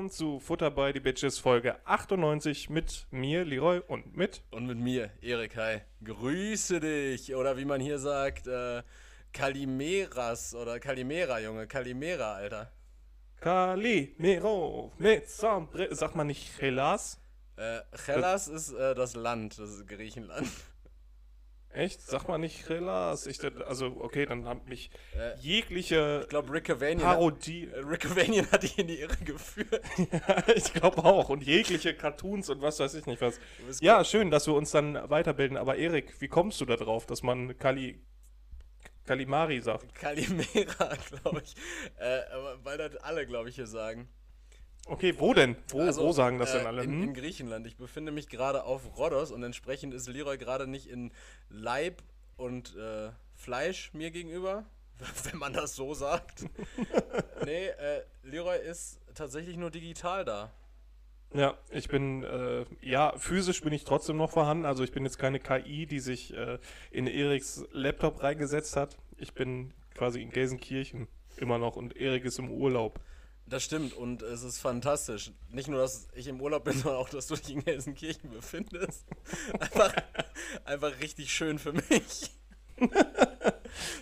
Willkommen zu Futter by the Bitches Folge 98 mit mir, Leroy, und mit. Und mit mir, Erik, hi. Grüße dich. Oder wie man hier sagt, äh, Kalimeras oder Kalimera, Junge. Kalimera, Alter. Kalimero mit Sombre. Sagt man nicht Hellas? Äh, Hellas ist äh, das Land, das ist Griechenland. Echt? Sag mal nicht Hellas. Ich, also, okay, dann hat mich Äh, jegliche Ich glaube, Rick Cavanian, Parodie. äh, Rick Cavanian hat dich in die Irre geführt. ja, ich glaube auch. Und jegliche Cartoons und was weiß ich nicht was. Ja, schön, dass wir uns dann weiterbilden. Aber Erik, wie kommst du da drauf, dass man Kali, Kalimari sagt? Kalimera, glaube ich. Äh, weil das alle, glaube ich, hier sagen. Okay, wo denn? Wo, Also, wo sagen das äh, denn alle? In, Hm? in Griechenland. Ich befinde mich gerade auf Rhodos und entsprechend ist Leroy gerade nicht in Leib und äh, Fleisch mir gegenüber, wenn man das so sagt. nee, äh, Leroy ist tatsächlich nur digital da. Ja, ich bin, äh, ja, physisch bin ich trotzdem noch vorhanden. Also ich bin jetzt keine KI, die sich äh, in Eriks Laptop reingesetzt hat. Ich bin quasi in Gelsenkirchen immer noch und Erik ist im Urlaub. Das stimmt und es ist fantastisch. Nicht nur, dass ich im Urlaub bin, sondern auch, dass du dich in Gelsenkirchen befindest. Einfach, einfach richtig schön für mich.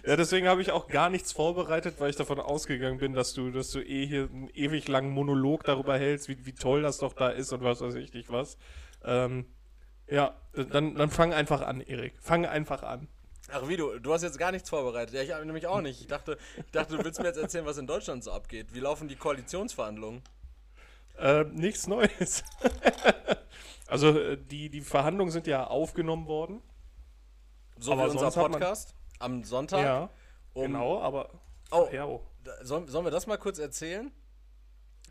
Ja, deswegen habe ich auch gar nichts vorbereitet, weil ich davon ausgegangen bin, dass du, dass du eh hier einen ewig langen Monolog darüber hältst, wie, wie toll das doch da ist und was weiß ich nicht was. Ähm, ja, dann, dann fang einfach an, Erik. Fang einfach an. Ach wie, du, du hast jetzt gar nichts vorbereitet. Ja, ich hab nämlich auch nicht. Ich dachte, ich dachte, du willst mir jetzt erzählen, was in Deutschland so abgeht. Wie laufen die Koalitionsverhandlungen? Äh, nichts Neues. also äh, die, die Verhandlungen sind ja aufgenommen worden. So Aber wie unser hat man- Podcast am Sonntag. Ja, um, genau, aber. Oh, Ja, oh. sollen, sollen wir das mal kurz erzählen?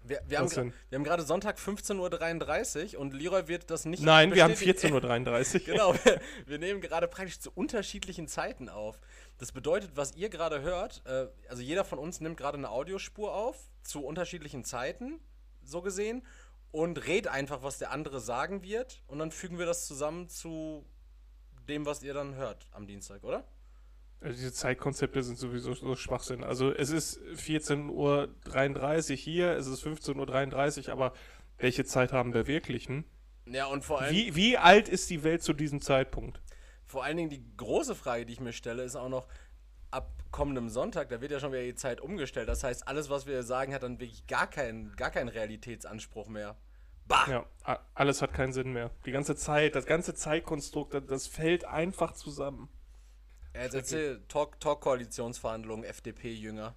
Wir, wir, haben, wir haben gerade Sonntag 15.33 Uhr und Leroy wird das nicht Nein, wir haben bestätigen. 14.33 Uhr. Genau, wir, wir nehmen gerade praktisch zu unterschiedlichen Zeiten auf. Das bedeutet, was ihr gerade hört, äh, also jeder von uns nimmt gerade eine Audiospur auf, zu unterschiedlichen Zeiten, so gesehen, und redet einfach, was der andere sagen wird, und dann fügen wir das zusammen zu dem, was ihr dann hört am Dienstag, oder? Also diese Zeitkonzepte sind sowieso so Schwachsinn. Also es ist 14.33 Uhr hier, es ist 15.33 Uhr, aber welche Zeit haben wir wirklich? Hm? Ja, und vor allem, Wie, wie alt ist die Welt zu diesem Zeitpunkt? vor allen Dingen die große Frage, die ich mir stelle, ist auch noch, ab kommendem Sonntag, da wird ja schon wieder die Zeit umgestellt. Das heißt, alles, was wir sagen, hat dann wirklich gar keinen, gar keinen Realitätsanspruch mehr. Bah! Ja, alles hat keinen Sinn mehr. Die ganze Zeit, das ganze Zeitkonstrukt, das fällt einfach zusammen. Ja, Jetzt erzähl Talk- Talk-Koalitionsverhandlungen, FDP-Jünger.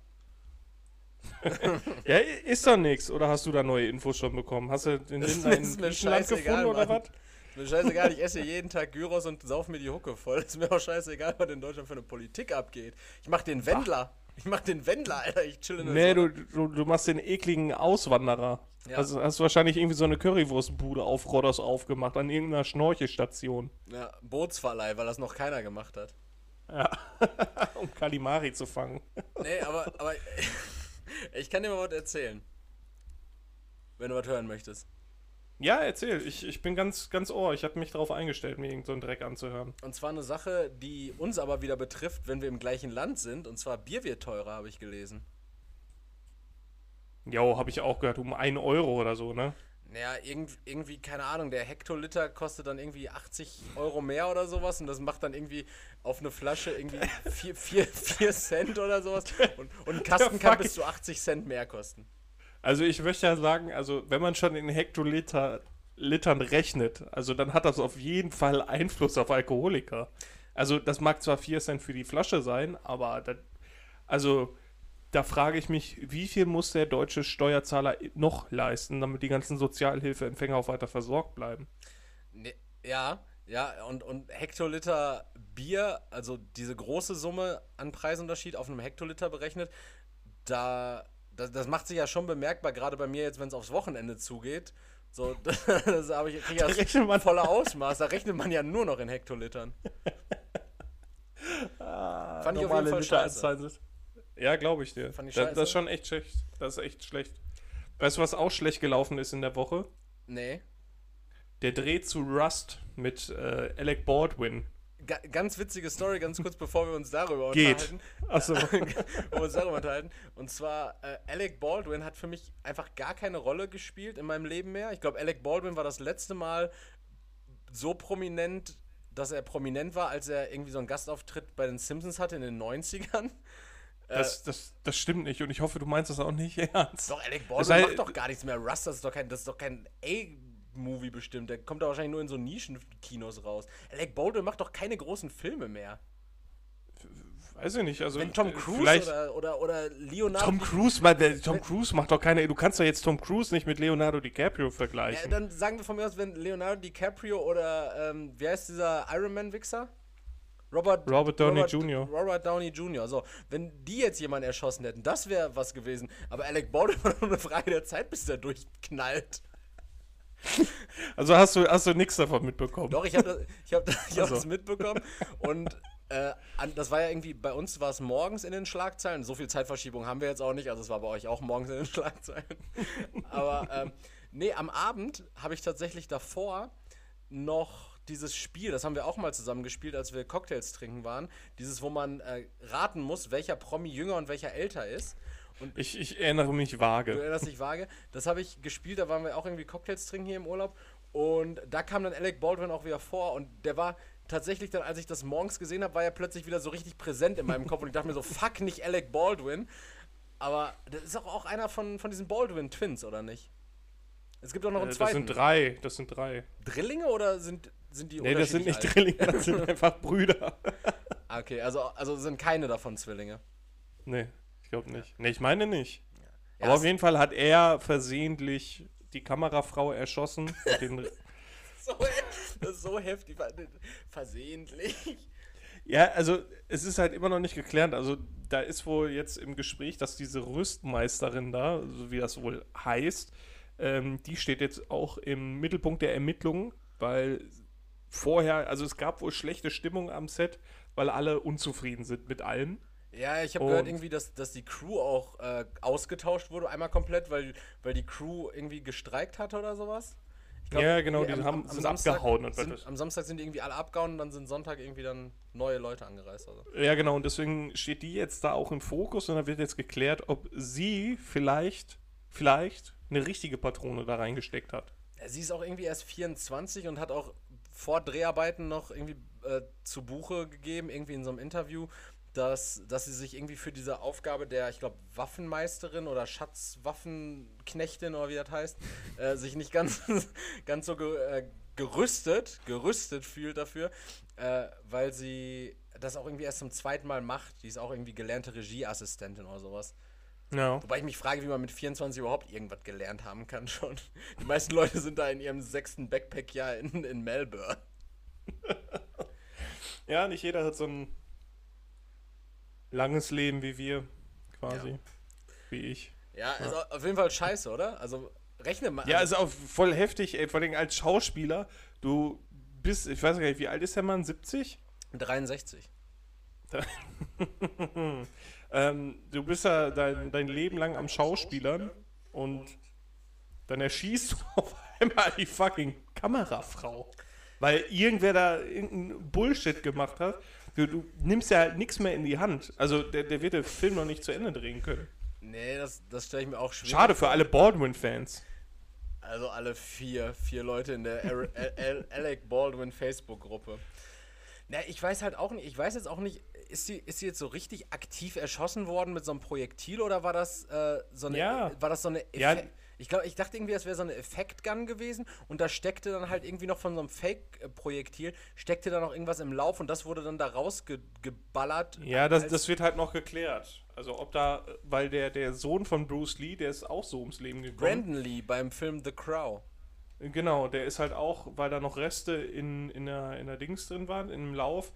Ja, ist doch nix. Oder hast du da neue Infos schon bekommen? Hast du in scheißegal, gefunden oder was? Ist mir scheißegal, ich esse jeden Tag Gyros und sauf mir die Hucke voll. Ist mir auch scheißegal, was in Deutschland für eine Politik abgeht. Ich mach den Wendler. Ich mach den Wendler, Alter. Ich chill in der Nee, du, du, du machst den ekligen Auswanderer. Ja. Also hast du wahrscheinlich irgendwie so eine Currywurstbude auf Rhodos aufgemacht, an irgendeiner Schnorchelstation. Ja, Bootsverleih, weil das noch keiner gemacht hat. Ja. um Kalimari zu fangen. Nee, aber, aber ich kann dir mal was erzählen. Wenn du was hören möchtest. Ja, erzähl. Ich, ich bin ganz, ganz ohr. Ich habe mich darauf eingestellt, mir irgendeinen so einen Dreck anzuhören. Und zwar eine Sache, die uns aber wieder betrifft, wenn wir im gleichen Land sind. Und zwar Bier wird teurer, habe ich gelesen. Jo, habe ich auch gehört, um 1 Euro oder so, ne? Naja, irgend, irgendwie, keine Ahnung, der Hektoliter kostet dann irgendwie 80 Euro mehr oder sowas und das macht dann irgendwie auf eine Flasche irgendwie 4, 4, 4 Cent oder sowas und, und ein Kasten kann bis zu 80 Cent mehr kosten. Also ich möchte ja sagen, also wenn man schon in Hektoliter Litern rechnet, also dann hat das auf jeden Fall Einfluss auf Alkoholiker. Also das mag zwar 4 Cent für die Flasche sein, aber das, also da frage ich mich, wie viel muss der deutsche Steuerzahler noch leisten, damit die ganzen Sozialhilfeempfänger auch weiter versorgt bleiben? Ne, ja, ja, und, und Hektoliter Bier, also diese große Summe an Preisunterschied auf einem Hektoliter berechnet, da, das, das macht sich ja schon bemerkbar, gerade bei mir jetzt, wenn es aufs Wochenende zugeht. So, das habe ich, krieg ich rechnet das man- volle Ausmaß. Da rechnet man ja nur noch in Hektolitern. Ah, Fand ich auf jeden Fall sind- Ja, glaube ich dir. Fand ich scheiße. Das ist schon echt schlecht. Das ist echt schlecht. Weißt du, was auch schlecht gelaufen ist in der Woche? Nee. Der Dreh zu Rust mit äh, Alec Baldwin ga, ganz witzige Story, ganz kurz bevor wir uns darüber Geht. unterhalten. Achso. Wir uns darüber unterhalten. Und zwar, äh, Alec Baldwin hat für mich einfach gar keine Rolle gespielt in meinem Leben mehr. Ich glaube, Alec Baldwin war das letzte Mal so prominent, dass er prominent war, als er irgendwie so einen Gastauftritt bei den Simpsons hatte in den 90ern. Das, das, das stimmt nicht und ich hoffe, du meinst das auch nicht ernst. Doch, Alec Baldwin macht doch gar nichts mehr. Rust, das ist doch kein, das ist doch kein A-Movie bestimmt. Der kommt da wahrscheinlich nur in so Nischenkinos raus. Alec Baldwin macht doch keine großen Filme mehr. Weiß ich nicht. Also, Wenn Tom äh, Cruise oder, oder, oder Leonardo. Tom Cruise, weil der, Tom Cruise macht doch keine. Du kannst doch jetzt Tom Cruise nicht mit Leonardo DiCaprio ja, vergleichen. dann sagen wir von mir aus, wenn Leonardo DiCaprio oder, ähm, wie heißt dieser Iron Man-Wichser? Robert, Robert Downey Jr.. Robert Downey Jr. So, wenn die jetzt jemanden erschossen hätten, das wäre was gewesen. Aber Alec Baldwin war nur eine Frage der Zeit, bis der durchknallt. Also hast du, hast du nichts davon mitbekommen. Doch, ich habe das, ich hab, ich hab Also. das mitbekommen. Und äh, das war ja irgendwie, bei uns war es morgens in den Schlagzeilen. So viel Zeitverschiebung haben wir jetzt auch nicht. Also es war bei euch auch morgens in den Schlagzeilen. Aber ähm, nee, am Abend habe ich tatsächlich davor noch dieses Spiel, das haben wir auch mal zusammen gespielt, als wir Cocktails trinken waren. Dieses, wo man äh, raten muss, welcher Promi jünger und welcher älter ist. Und Ich, ich erinnere mich Du vage. erinnerst dich vage. Das habe ich gespielt, da waren wir auch irgendwie Cocktails trinken hier im Urlaub. Und da kam dann Alec Baldwin auch wieder vor und der war tatsächlich dann, als ich das morgens gesehen habe, war er plötzlich wieder so richtig präsent in meinem Kopf und ich dachte mir so, fuck, nicht Alec Baldwin. Aber das ist auch, auch einer von, von diesen Baldwin-Twins, oder nicht? Es gibt auch noch Äh, einen Das zweiten. sind drei. Das sind drei. Drillinge oder sind, sind die Nee, das sind nicht alt? Drillinge, das sind einfach Brüder. Ah, Okay, also, also sind keine davon Zwillinge. Nee, ich glaube nicht. Nee, ich meine nicht. Ja, Aber auf jeden Fall hat er versehentlich die Kamerafrau erschossen. So, so heftig. Versehentlich. ja, also es ist halt immer noch nicht geklärt. Also da ist wohl jetzt im Gespräch, dass diese Rüstmeisterin da, so wie das wohl heißt, ähm, die steht jetzt auch im Mittelpunkt der Ermittlungen, weil vorher, also es gab wohl schlechte Stimmung am Set, weil alle unzufrieden sind mit allem. Ja, ich habe gehört irgendwie, dass, dass die Crew auch äh, ausgetauscht wurde, einmal komplett, weil, weil die Crew irgendwie gestreikt hatte oder sowas. Glaub, Ja, genau, die haben- sind abgehauen und sind, Am Samstag sind die irgendwie alle abgehauen und dann sind Sonntag irgendwie dann neue Leute angereist. Also. Ja, genau, und deswegen steht die jetzt da auch im Fokus und da wird jetzt geklärt, ob sie vielleicht, vielleicht eine richtige Patrone da reingesteckt hat. Ja, Sie ist auch irgendwie erst 24 und hat auch vor Dreharbeiten noch irgendwie äh, zu Buche gegeben, irgendwie in so einem Interview, dass, dass sie sich irgendwie für diese Aufgabe der, ich glaube, Waffenmeisterin oder Schatzwaffenknechtin oder wie das heißt, äh, sich nicht ganz, ganz so ge, äh, gerüstet, gerüstet fühlt dafür, äh, weil sie das auch irgendwie erst zum zweiten Mal macht. Die ist auch irgendwie gelernte Regieassistentin oder sowas. Ja. Wobei ich mich frage, wie man mit 24 überhaupt irgendwas gelernt haben kann schon. Die meisten Leute sind da in ihrem sechsten Backpack-Jahr in, in Melbourne. Ja, nicht jeder hat so ein langes Leben wie wir, quasi. Ja. Wie ich. Ja, ist au- auf jeden Fall scheiße, oder? Also rechne mal. Ja, also, ist auch voll heftig, ey, vor allem als Schauspieler. Du bist, ich weiß gar nicht, wie alt ist der Mann? 70? 63. Ähm, du bist ja dein, dein Leben lang am Schauspielern und dann erschießt du auf einmal die fucking Kamerafrau. Weil irgendwer da irgendeinen Bullshit gemacht hat. Du, du nimmst ja halt nichts mehr in die Hand. Also der, der wird den Film noch nicht zu Ende drehen können. Nee, das, das stelle ich mir auch schwierig Schade für alle Baldwin-Fans. Also alle vier, vier Leute in der Alec Baldwin Facebook-Gruppe. Na, ich weiß halt auch nicht, ich weiß jetzt auch nicht, ist sie, ist sie jetzt so richtig aktiv erschossen worden mit so einem Projektil oder war das äh, so eine, Ja. war das so eine Ja. Effe- Ich glaube, ich dachte irgendwie, das wäre so eine Effektgun gewesen und da steckte dann halt irgendwie noch von so einem Fake-Projektil, steckte da noch irgendwas im Lauf und das wurde dann da rausgeballert. Ja, das, das wird halt noch geklärt. Also ob da, weil der, der Sohn von Bruce Lee, der ist auch so ums Leben gekommen. Brandon Lee beim Film The Crow. Genau, der ist halt auch, weil da noch Reste in, in, der, in der Dings drin waren, im Lauf,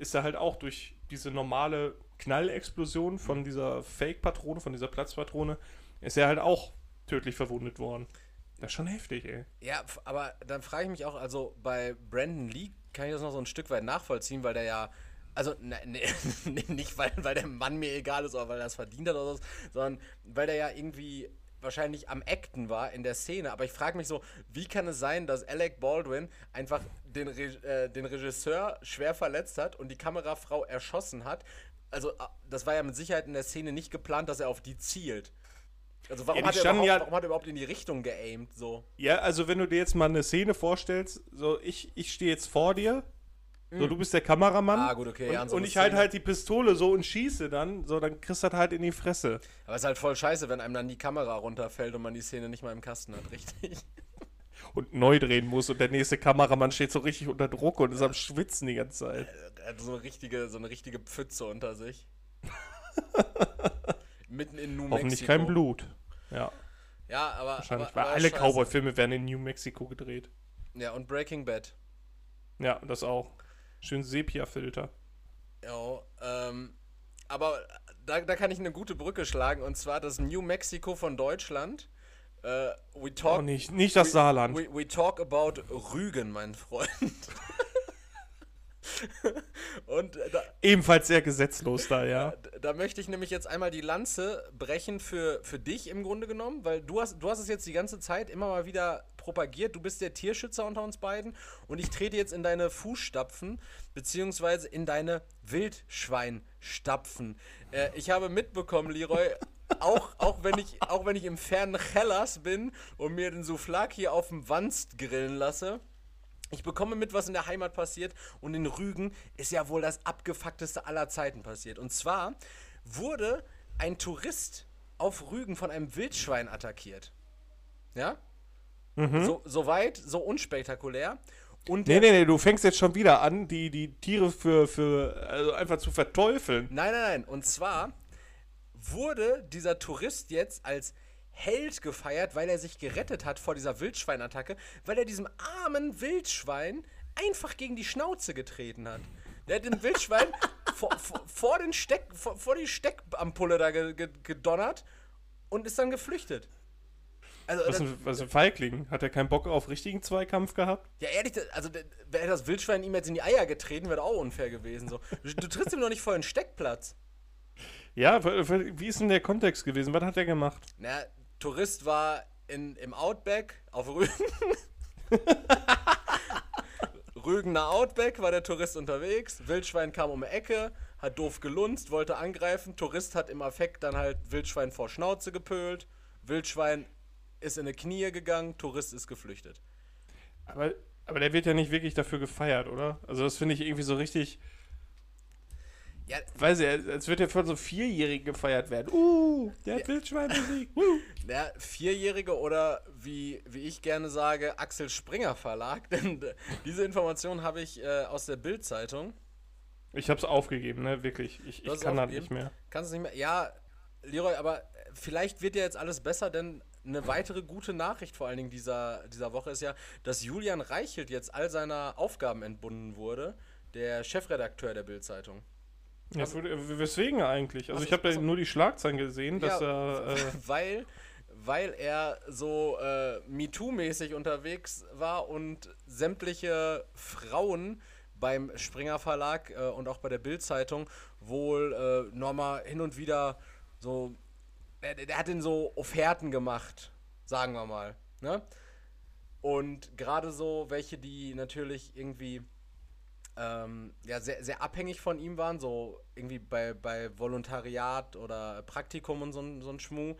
ist er halt auch durch diese normale Knallexplosion von dieser Fake-Patrone, von dieser Platzpatrone, ist er halt auch tödlich verwundet worden. Das ist schon heftig, ey. Ja, aber dann frage ich mich auch, also bei Brandon Lee kann ich das noch so ein Stück weit nachvollziehen, weil der ja, also ne, ne, nicht weil, weil der Mann mir egal ist oder weil er es verdient hat oder so, sondern weil der ja irgendwie wahrscheinlich am Acten war in der Szene. Aber ich frage mich so, wie kann es sein, dass Alec Baldwin einfach den, Re äh, den Regisseur schwer verletzt hat und die Kamerafrau erschossen hat? Also, äh, das war ja mit Sicherheit in der Szene nicht geplant, dass er auf die zielt. Also warum, Ja, hat, er ja- warum hat er überhaupt in die Richtung geaimt? So. Ja, also wenn du dir jetzt mal eine Szene vorstellst, so ich, ich stehe jetzt vor dir, so du bist der Kameramann Ah, gut, okay, und, ja, und ich halte halt die Pistole so und schieße dann, so dann kriegst du das halt in die Fresse. Aber es ist halt voll scheiße, wenn einem dann die Kamera runterfällt und man die Szene nicht mal im Kasten hat, richtig? Und neu drehen muss und der nächste Kameramann steht so richtig unter Druck und ist am Schwitzen die ganze Zeit. Er hat so eine richtige, so eine richtige Pfütze unter sich. Mitten in New Mexico. Hoffentlich kein Blut. Ja, Ja, aber. wahrscheinlich. aber, Weil aber alle. Cowboy-Filme werden in New Mexico gedreht. Ja, und Breaking Bad. Ja, das auch. Schön Sepia-Filter. Ja, ähm, aber da, da kann ich eine gute Brücke schlagen und zwar das New Mexico von Deutschland. Äh, we talk, Oh, nicht, nicht das Saarland. We, we talk about Rügen, mein Freund. und da, Ebenfalls sehr gesetzlos da, ja. Da- Da möchte ich nämlich jetzt einmal die Lanze brechen für, für dich im Grunde genommen, weil du hast, du hast es jetzt die ganze Zeit immer mal wieder propagiert. Du bist der Tierschützer unter uns beiden und ich trete jetzt in deine Fußstapfen, beziehungsweise in deine Wildschweinstapfen. Äh, ich habe mitbekommen, Leroy, auch, auch, wenn ich, auch wenn ich im fernen Hellas bin und mir den Souflaki auf dem Wanst grillen lasse, ich bekomme mit, was in der Heimat passiert und in Rügen ist ja wohl das abgefuckteste aller Zeiten passiert. Und zwar wurde ein Tourist auf Rügen von einem Wildschwein attackiert. Ja? So, so weit, so unspektakulär. Und Nee, nee, nee, du fängst jetzt schon wieder an, die, die Tiere für, für also einfach zu verteufeln. Nein, nein, nein. Und zwar wurde dieser Tourist jetzt als Held gefeiert, weil er sich gerettet hat vor dieser Wildschweinattacke, weil er diesem armen Wildschwein einfach gegen die Schnauze getreten hat. Der hat dem Wildschwein vor, vor, vor, den Steck, vor, vor die Steckамpulle da ge, ge, gedonnert und ist dann geflüchtet. Also, Was ein, was ein Feigling. Hat er keinen Bock auf richtigen Zweikampf gehabt? ja, ehrlich, also wäre das Wildschwein ihm jetzt in die Eier getreten, wäre auch unfair gewesen. So. Du, du trittst ihm doch nicht vor den Steckplatz. Ja, wie ist denn der Kontext gewesen? Was hat er gemacht? Na, Tourist war in, im Outback auf Rügen. Rügener Outback war der Tourist unterwegs. Wildschwein kam um die Ecke, hat doof gelunzt, wollte angreifen. Tourist hat im Affekt dann halt Wildschwein vor Schnauze gepölt. Wildschwein ist in die Knie gegangen, Tourist ist geflüchtet. Aber, aber der wird ja nicht wirklich dafür gefeiert, oder? Also das finde ich irgendwie so richtig, Ja, weiß ich, als würde er von so Vierjährigen gefeiert werden. Uh, der hat Wildschwein besiegt. Uh. der Vierjährige oder wie, wie ich gerne sage, Axel Springer Verlag. Denn diese Information habe ich äh, aus der Bild-Zeitung. Ich hab's aufgegeben, ne, wirklich. Ich, ich es kann das nicht mehr. Kannst du nicht mehr. Ja, Leroy, aber äh, vielleicht wird ja jetzt alles besser, denn eine weitere gute Nachricht vor allen Dingen dieser, dieser Woche ist ja, dass Julian Reichelt jetzt all seiner Aufgaben entbunden wurde, der Chefredakteur der Bild-Zeitung. Ja, w- weswegen eigentlich? Also ich habe was- nur die Schlagzeilen gesehen, dass Ja, er... Äh, weil, weil er so äh, MeToo-mäßig unterwegs war und sämtliche Frauen beim Springer Verlag äh, und auch bei der Bild-Zeitung wohl äh, nochmal hin und wieder so. Der, der hat ihn so Offerten gemacht, sagen wir mal. Ne? Und gerade so welche, die natürlich irgendwie ähm, ja, sehr, sehr abhängig von ihm waren, so irgendwie bei, bei Volontariat oder Praktikum und so, ein- so ein Schmuh.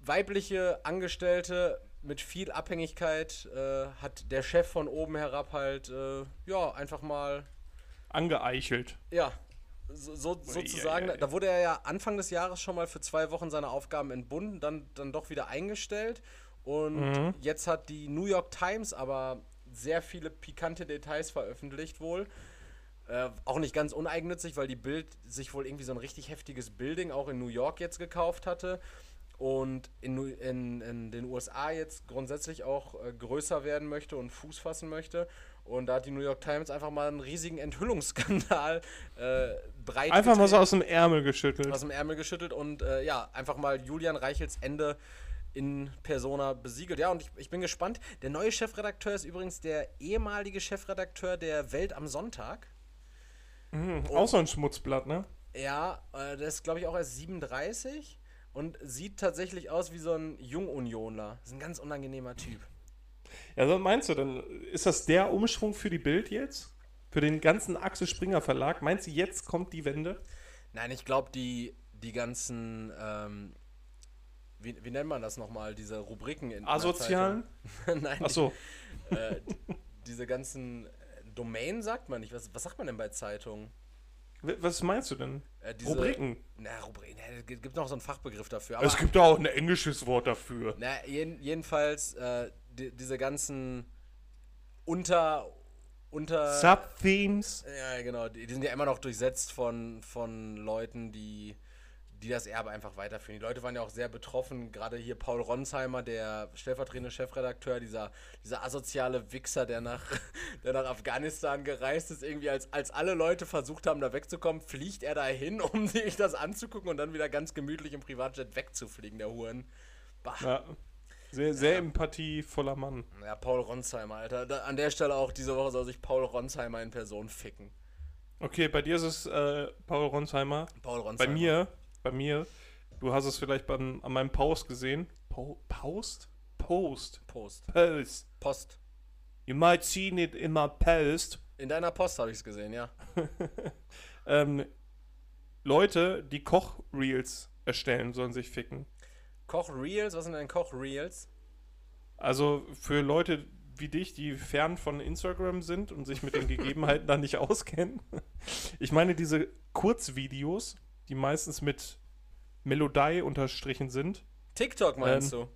Weibliche Angestellte mit viel Abhängigkeit äh, hat der Chef von oben herab halt, äh, ja, einfach mal, angeeichelt. ja, so, so, sozusagen. Uiuiui. Da wurde er ja Anfang des Jahres schon mal für zwei Wochen seine Aufgaben entbunden, dann, dann doch wieder eingestellt. Und Mhm. jetzt hat die New York Times aber sehr viele pikante Details veröffentlicht wohl. Äh, auch nicht ganz uneigennützig, weil die Bild sich wohl irgendwie so ein richtig heftiges Building auch in New York jetzt gekauft hatte und in, in, in den USA jetzt grundsätzlich auch äh, größer werden möchte und Fuß fassen möchte. Und da hat die New York Times einfach mal einen riesigen Enthüllungsskandal äh, breit Einfach mal so aus dem Ärmel geschüttelt. aus dem Ärmel geschüttelt und äh, ja, einfach mal Julian Reichels Ende in Persona besiegelt. Ja, und ich, ich bin gespannt. Der neue Chefredakteur ist übrigens der ehemalige Chefredakteur der Welt am Sonntag. Mhm, Auch so ein Schmutzblatt, ne? Ja, äh, der ist, glaube ich, auch erst 37. und sieht tatsächlich aus wie so ein Jungunionler. Das ist ein ganz unangenehmer Typ. Ja, was meinst du denn? Ist das der Umschwung für die Bild jetzt? Für den ganzen Axel Springer Verlag? Meinst du, jetzt kommt die Wende? Nein, ich glaube, die, die ganzen, ähm, wie, wie nennt man das nochmal, diese Rubriken in Asozialen? Nein, Ach so. die, äh, diese ganzen äh, Domain sagt man nicht. Was, was sagt man denn bei Zeitungen? Was meinst du denn? Äh, diese- Rubriken. Na, Rubriken, es gibt noch so einen Fachbegriff dafür. es gibt da auch ein englisches Wort dafür. Na, jeden, jedenfalls äh, die, diese ganzen unter unter Subthemes. ja genau, die, die sind ja immer noch durchsetzt von von Leuten, die die das Erbe einfach weiterführen. Die Leute waren ja auch sehr betroffen, gerade hier Paul Ronsheimer, der stellvertretende Chefredakteur, dieser, dieser asoziale Wichser, der nach, der nach Afghanistan gereist ist, irgendwie als, als alle Leute versucht haben, da wegzukommen, fliegt er da hin, um sich das anzugucken und dann wieder ganz gemütlich im Privatjet wegzufliegen, der Huren. Bah. Ja. Sehr, sehr empathievoller Mann. Ja, Paul Ronsheimer, Alter. Da, an der Stelle auch diese Woche soll sich Paul Ronsheimer in Person ficken. Okay, bei dir ist es äh, Paul Ronsheimer. Paul Ronsheimer. Bei mir, bei mir, du hast es vielleicht beim, an meinem Post gesehen. Po Post? Post. Post. Post. Post. You might see it in my post. In deiner Post habe ich es gesehen, ja. Ähm, Leute, die Kochreels erstellen, sollen sich ficken. Koch-Reels, was sind denn Koch-Reels? Also für Leute wie dich, die fern von Instagram sind und sich mit den Gegebenheiten da nicht auskennen. Ich meine diese Kurzvideos, die meistens mit Melodie unterstrichen sind. TikTok meinst Ähm, du?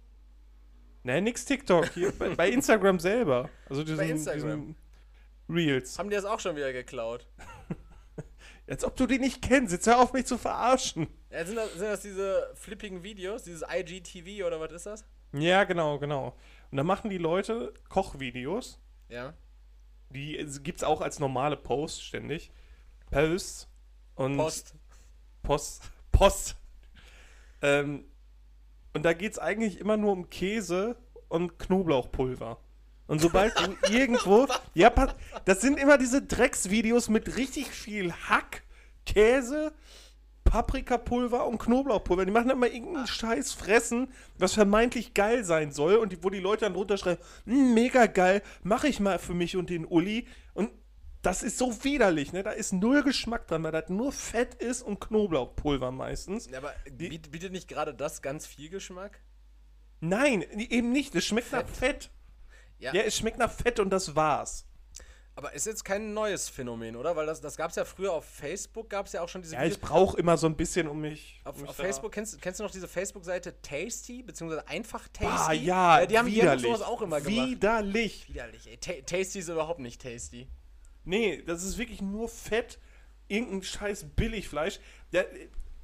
Ne, nix TikTok, hier bei, bei Instagram selber. Also diesen, Instagram. diesen Reels. Haben die das auch schon wieder geklaut? Als ob du die nicht kennst, jetzt hör auf mich zu verarschen. Ja, sind, das, sind das diese flippigen Videos, dieses IGTV oder was ist das? Ja, genau, genau. Und da machen die Leute Kochvideos. Ja. Die gibt's auch als normale Posts ständig. Posts. Und Post. Post. Post. Ähm, und da geht's eigentlich immer nur um Käse und Knoblauchpulver. Und sobald du irgendwo. Ja, das sind immer diese Drecksvideos mit richtig viel Hack, Käse, Paprikapulver und Knoblauchpulver. Die machen immer irgendeinen Scheiß fressen, was vermeintlich geil sein soll. Und die, wo die Leute dann runterschreiben: "Mm, mega geil, mach ich mal für mich und den Uli. Und das ist so widerlich, ne? Da ist null Geschmack dran, weil das nur Fett ist und Knoblauchpulver meistens. Ja, aber biet, bietet nicht gerade das ganz viel Geschmack? Nein, eben nicht. Es schmeckt nach Fett. Ja. Ja, es schmeckt nach Fett und das war's. Aber ist jetzt kein neues Phänomen, oder? Weil das, das gab es ja früher auf Facebook, gab es ja auch schon diese Ja, ich brauche immer so ein bisschen um mich. Auf, um mich auf da- Facebook kennst, kennst du noch diese Facebook-Seite Tasty, beziehungsweise einfach Tasty? Ah, ja, Äh, die haben, die haben widerlich. sowas auch immer gemacht. Widerlich. Widerlich, ey. Ta tasty ist überhaupt nicht tasty. Nee, das ist wirklich nur Fett, irgendein scheiß Billigfleisch. Der,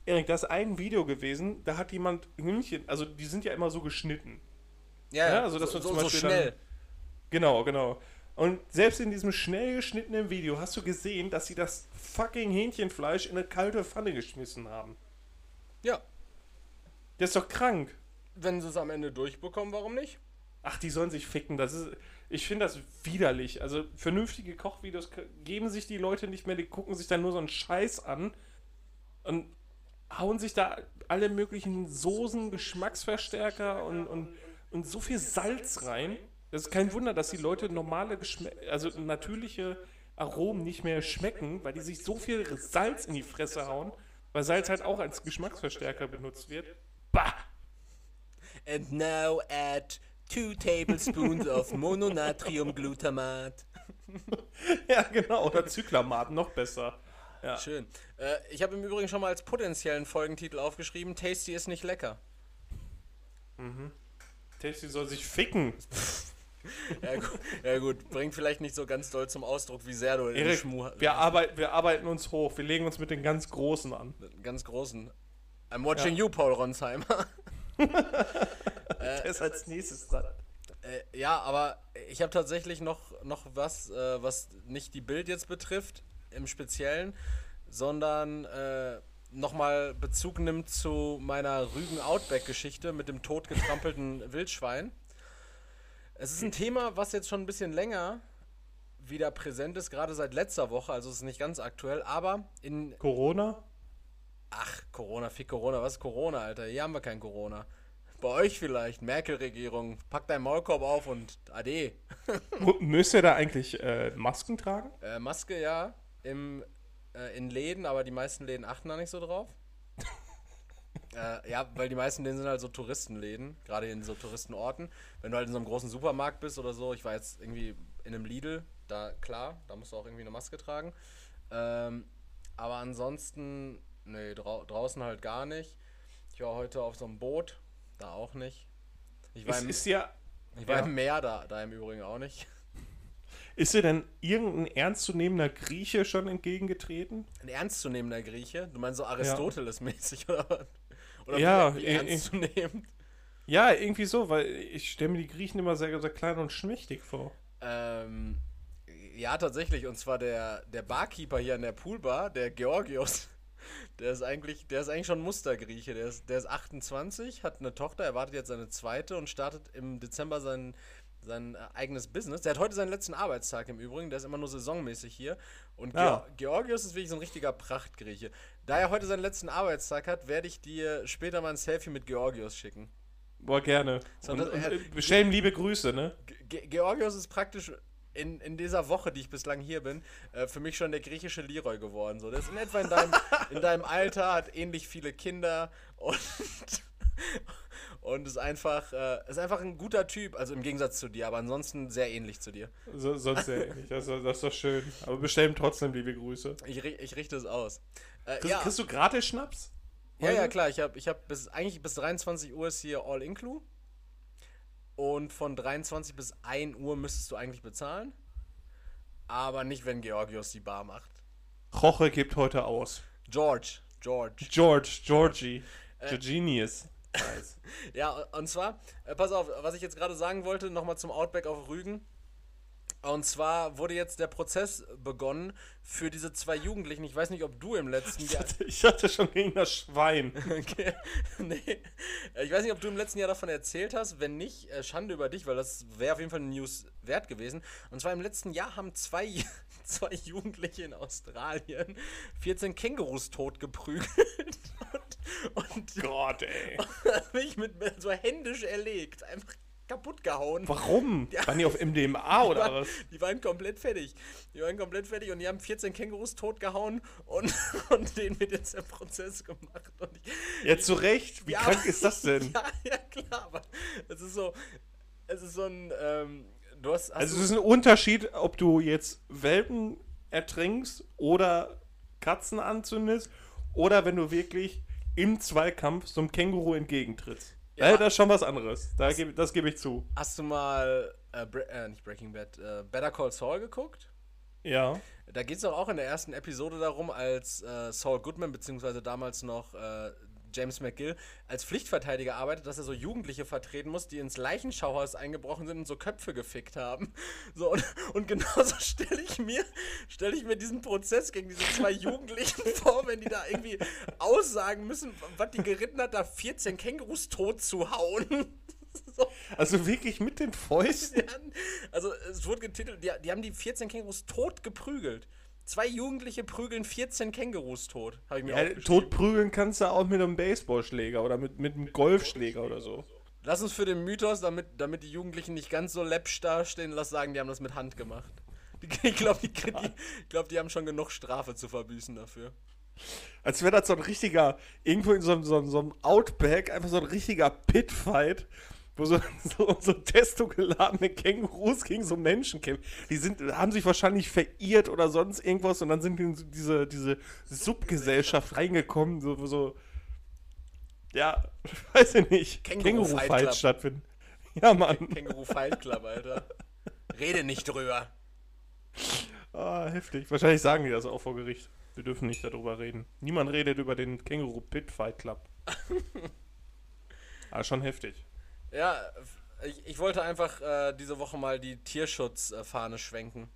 Erik, das ist ein Video gewesen, da hat jemand Hühnchen, also die sind ja immer so geschnitten. Ja, Ja, also dass so, du so, zum so Beispiel schnell. dann- Genau, genau. Und selbst in diesem schnell geschnittenen Video hast du gesehen, dass sie das fucking Hähnchenfleisch in eine kalte Pfanne geschmissen haben. Ja, Der ist doch krank. wenn sie es am Ende durchbekommen, warum nicht? Ach, die sollen sich ficken. Das ist, ich finde das widerlich. Also vernünftige Kochvideos geben sich die Leute nicht mehr, die gucken sich dann nur so einen Scheiß an und hauen sich da alle möglichen Soßen, Geschmacksverstärker und, und, und so viel Salz rein. Das ist kein Wunder, dass die Leute normale, Geschmä also natürliche Aromen nicht mehr schmecken, weil die sich so viel Salz in die Fresse hauen, weil Salz halt auch als Geschmacksverstärker benutzt wird. Bah! And now add two tablespoons of Mononatriumglutamat. Ja, genau. Oder Zyklamat, noch besser. Ja. Schön. Äh, ich habe im Übrigen schon mal als potenziellen Folgentitel aufgeschrieben, Tasty ist nicht lecker. Tasty soll sich ficken. Ja gut, ja gut, bringt vielleicht nicht so ganz doll zum Ausdruck, wie sehr du den Erik, Schmuh wir, arbeit, wir arbeiten uns hoch. Wir legen uns mit den ganz Großen an. ganz großen. I'm watching Ja. you, Paul Ronsheimer. Der ist als nächstes dran. Äh, ja, aber ich habe tatsächlich noch, noch was, äh, was nicht die Bild jetzt betrifft, im Speziellen, sondern äh, nochmal Bezug nimmt zu meiner Rügen-Outback-Geschichte mit dem totgetrampelten Wildschwein. Es ist ein Thema, was jetzt schon ein bisschen länger wieder präsent ist, gerade seit letzter Woche, also es ist nicht ganz aktuell, aber in, Corona? Ach, Corona, fick Corona. Was ist Corona, Alter? Hier haben wir kein Corona. Bei euch vielleicht, Merkel-Regierung. Pack deinen Maulkorb auf und ade. Müsst ihr da eigentlich äh, Masken tragen? Äh, Maske ja, im, äh, in Läden, aber die meisten Läden achten da nicht so drauf. äh, ja, weil die meisten Läden sind halt so Touristenläden, gerade in so Touristenorten. Wenn du halt in so einem großen Supermarkt bist oder so, ich war jetzt irgendwie in einem Lidl, da klar, da musst du auch irgendwie eine Maske tragen. Ähm, aber ansonsten, nee, drau draußen halt gar nicht. Ich war heute auf so einem Boot, da auch nicht. Ich war, Es im, ist ja. ich war ja. im Meer, da, da im Übrigen auch nicht. Ist dir denn irgendein ernstzunehmender Grieche schon entgegengetreten? Ein ernstzunehmender Grieche? Du meinst so Aristoteles-mäßig oder was? Oder Ja, wie, wie eh, eh. ernstzunehmend? Ja, irgendwie so, weil ich stelle mir die Griechen immer sehr, sehr klein und schmächtig vor. Ähm, ja, tatsächlich. Und zwar der, der Barkeeper hier an der Poolbar, der Georgios. Der ist eigentlich, der ist eigentlich schon Mustergrieche. Der ist, der ist 28, hat eine Tochter, erwartet jetzt seine zweite und startet im Dezember sein, sein eigenes Business. Der hat heute seinen letzten Arbeitstag im Übrigen, der ist immer nur saisonmäßig hier. Und Ja. Geo- Georgios ist wirklich so ein richtiger Prachtgrieche. Da er heute seinen letzten Arbeitstag hat, werde ich dir später mal ein Selfie mit Georgios schicken. Boah, gerne. So, und, das- und, bestellen liebe Grüße, ne? Ge Georgios ist praktisch in, in dieser Woche, die ich bislang hier bin, äh, für mich schon der griechische Leroy geworden. So. Der ist in etwa in deinem, in deinem Alter, hat ähnlich viele Kinder und, und ist einfach, äh, ist einfach ein guter Typ, also im Gegensatz zu dir, aber ansonsten sehr ähnlich zu dir. So, sonst sehr ähnlich. Das, das ist doch schön. Aber bestellen trotzdem liebe Grüße. Ich, ich richte es aus. Äh, Kriegst, ja, kriegst du gratis Schnaps? ja, ja, heute? klar. Ich habe ich hab bis, eigentlich bis 23 Uhr ist hier All-Inclu. Und von 23 bis 1 Uhr müsstest du eigentlich bezahlen. Aber nicht, wenn Georgios die Bar macht. Roche gibt heute aus. George, George. George, Georgie. Äh. The Genius. Nice. Ja, und zwar, äh, pass auf, was ich jetzt gerade sagen wollte, nochmal zum Outback auf Rügen. Und zwar wurde jetzt der Prozess begonnen für diese zwei Jugendlichen. Ich weiß nicht, ob du im letzten Jahr. ich hatte schon gegen das Schwein. Okay. nee. Ich weiß nicht, ob du im letzten Jahr davon erzählt hast. Wenn nicht, äh, Schande über dich, weil das wäre auf jeden Fall eine News wert gewesen. Und zwar im letzten Jahr haben zwei, zwei Jugendliche in Australien 14 Kängurus totgeprügelt. und und Gott, ey. mich mit so händisch erlegt. Einfach kaputt gehauen. Warum? Ja. Waren die auf MDMA Die oder waren, was? die waren komplett fertig. Die waren komplett fertig und die haben 14 Kängurus totgehauen und, und denen wird jetzt der Prozess gemacht. Ich, Ja, zu Recht. Wie Ja, krank ist das denn? Ja, ja, klar, aber es ist so, es ist so ein, ähm, du hast, Also es ist ein Unterschied, ob du jetzt Welpen ertrinkst oder Katzen anzündest oder wenn du wirklich im Zweikampf so einem Känguru entgegentrittst. Ja. Ja. das ist schon was anderes. Da geb, das gebe ich zu. hast du mal, äh, Bre äh, nicht Breaking Bad, äh, Better Call Saul geguckt? Ja. Da geht es doch auch in der ersten Episode darum, als äh, Saul Goodman, beziehungsweise damals noch äh, James McGill, als Pflichtverteidiger arbeitet, dass er so Jugendliche vertreten muss, die ins Leichenschauhaus eingebrochen sind und so Köpfe gefickt haben. So, und, und genauso stelle ich mir, stelle ich mir diesen Prozess gegen diese zwei Jugendlichen vor, wenn die da irgendwie aussagen müssen, was die geritten hat, da 14 Kängurus tot zu hauen. So. Also wirklich mit den Fäusten. Also es wurde getitelt, die, die haben die 14 Kängurus tot geprügelt. Zwei Jugendliche prügeln 14 Kängurus tot. Habe ich mir Ja, aufgeschrieben. totprügeln kannst du auch mit einem Baseballschläger oder mit, mit einem Golfschläger oder so. Lass uns für den Mythos, damit, damit die Jugendlichen nicht ganz so läppsch dastehen, lass sagen, die haben das mit Hand gemacht. Ich glaube, die, die, glaub, die haben schon genug Strafe zu verbüßen dafür. Als wäre das so ein richtiger, irgendwo in so, so, einem- so einem Outback, einfach so ein richtiger Pitfight, wo so, so, so testogeladene Kängurus gegen so Menschen kämpfen. Die sind, haben sich wahrscheinlich verirrt oder sonst irgendwas und dann sind die in diese, diese Subgesellschaft reingekommen, so, wo so, ja, weiß ich nicht, Känguru-Fight Club. Känguru-Fights stattfinden. Ja, Mann. Känguru Fight Club, Alter. Rede nicht drüber. Ah, heftig. Wahrscheinlich sagen die das auch vor Gericht. Wir dürfen nicht darüber reden. Niemand redet über den Känguru Pit Fight Club. ah, schon heftig. Ja, ich, ich wollte einfach äh, diese Woche mal die Tierschutzfahne schwenken.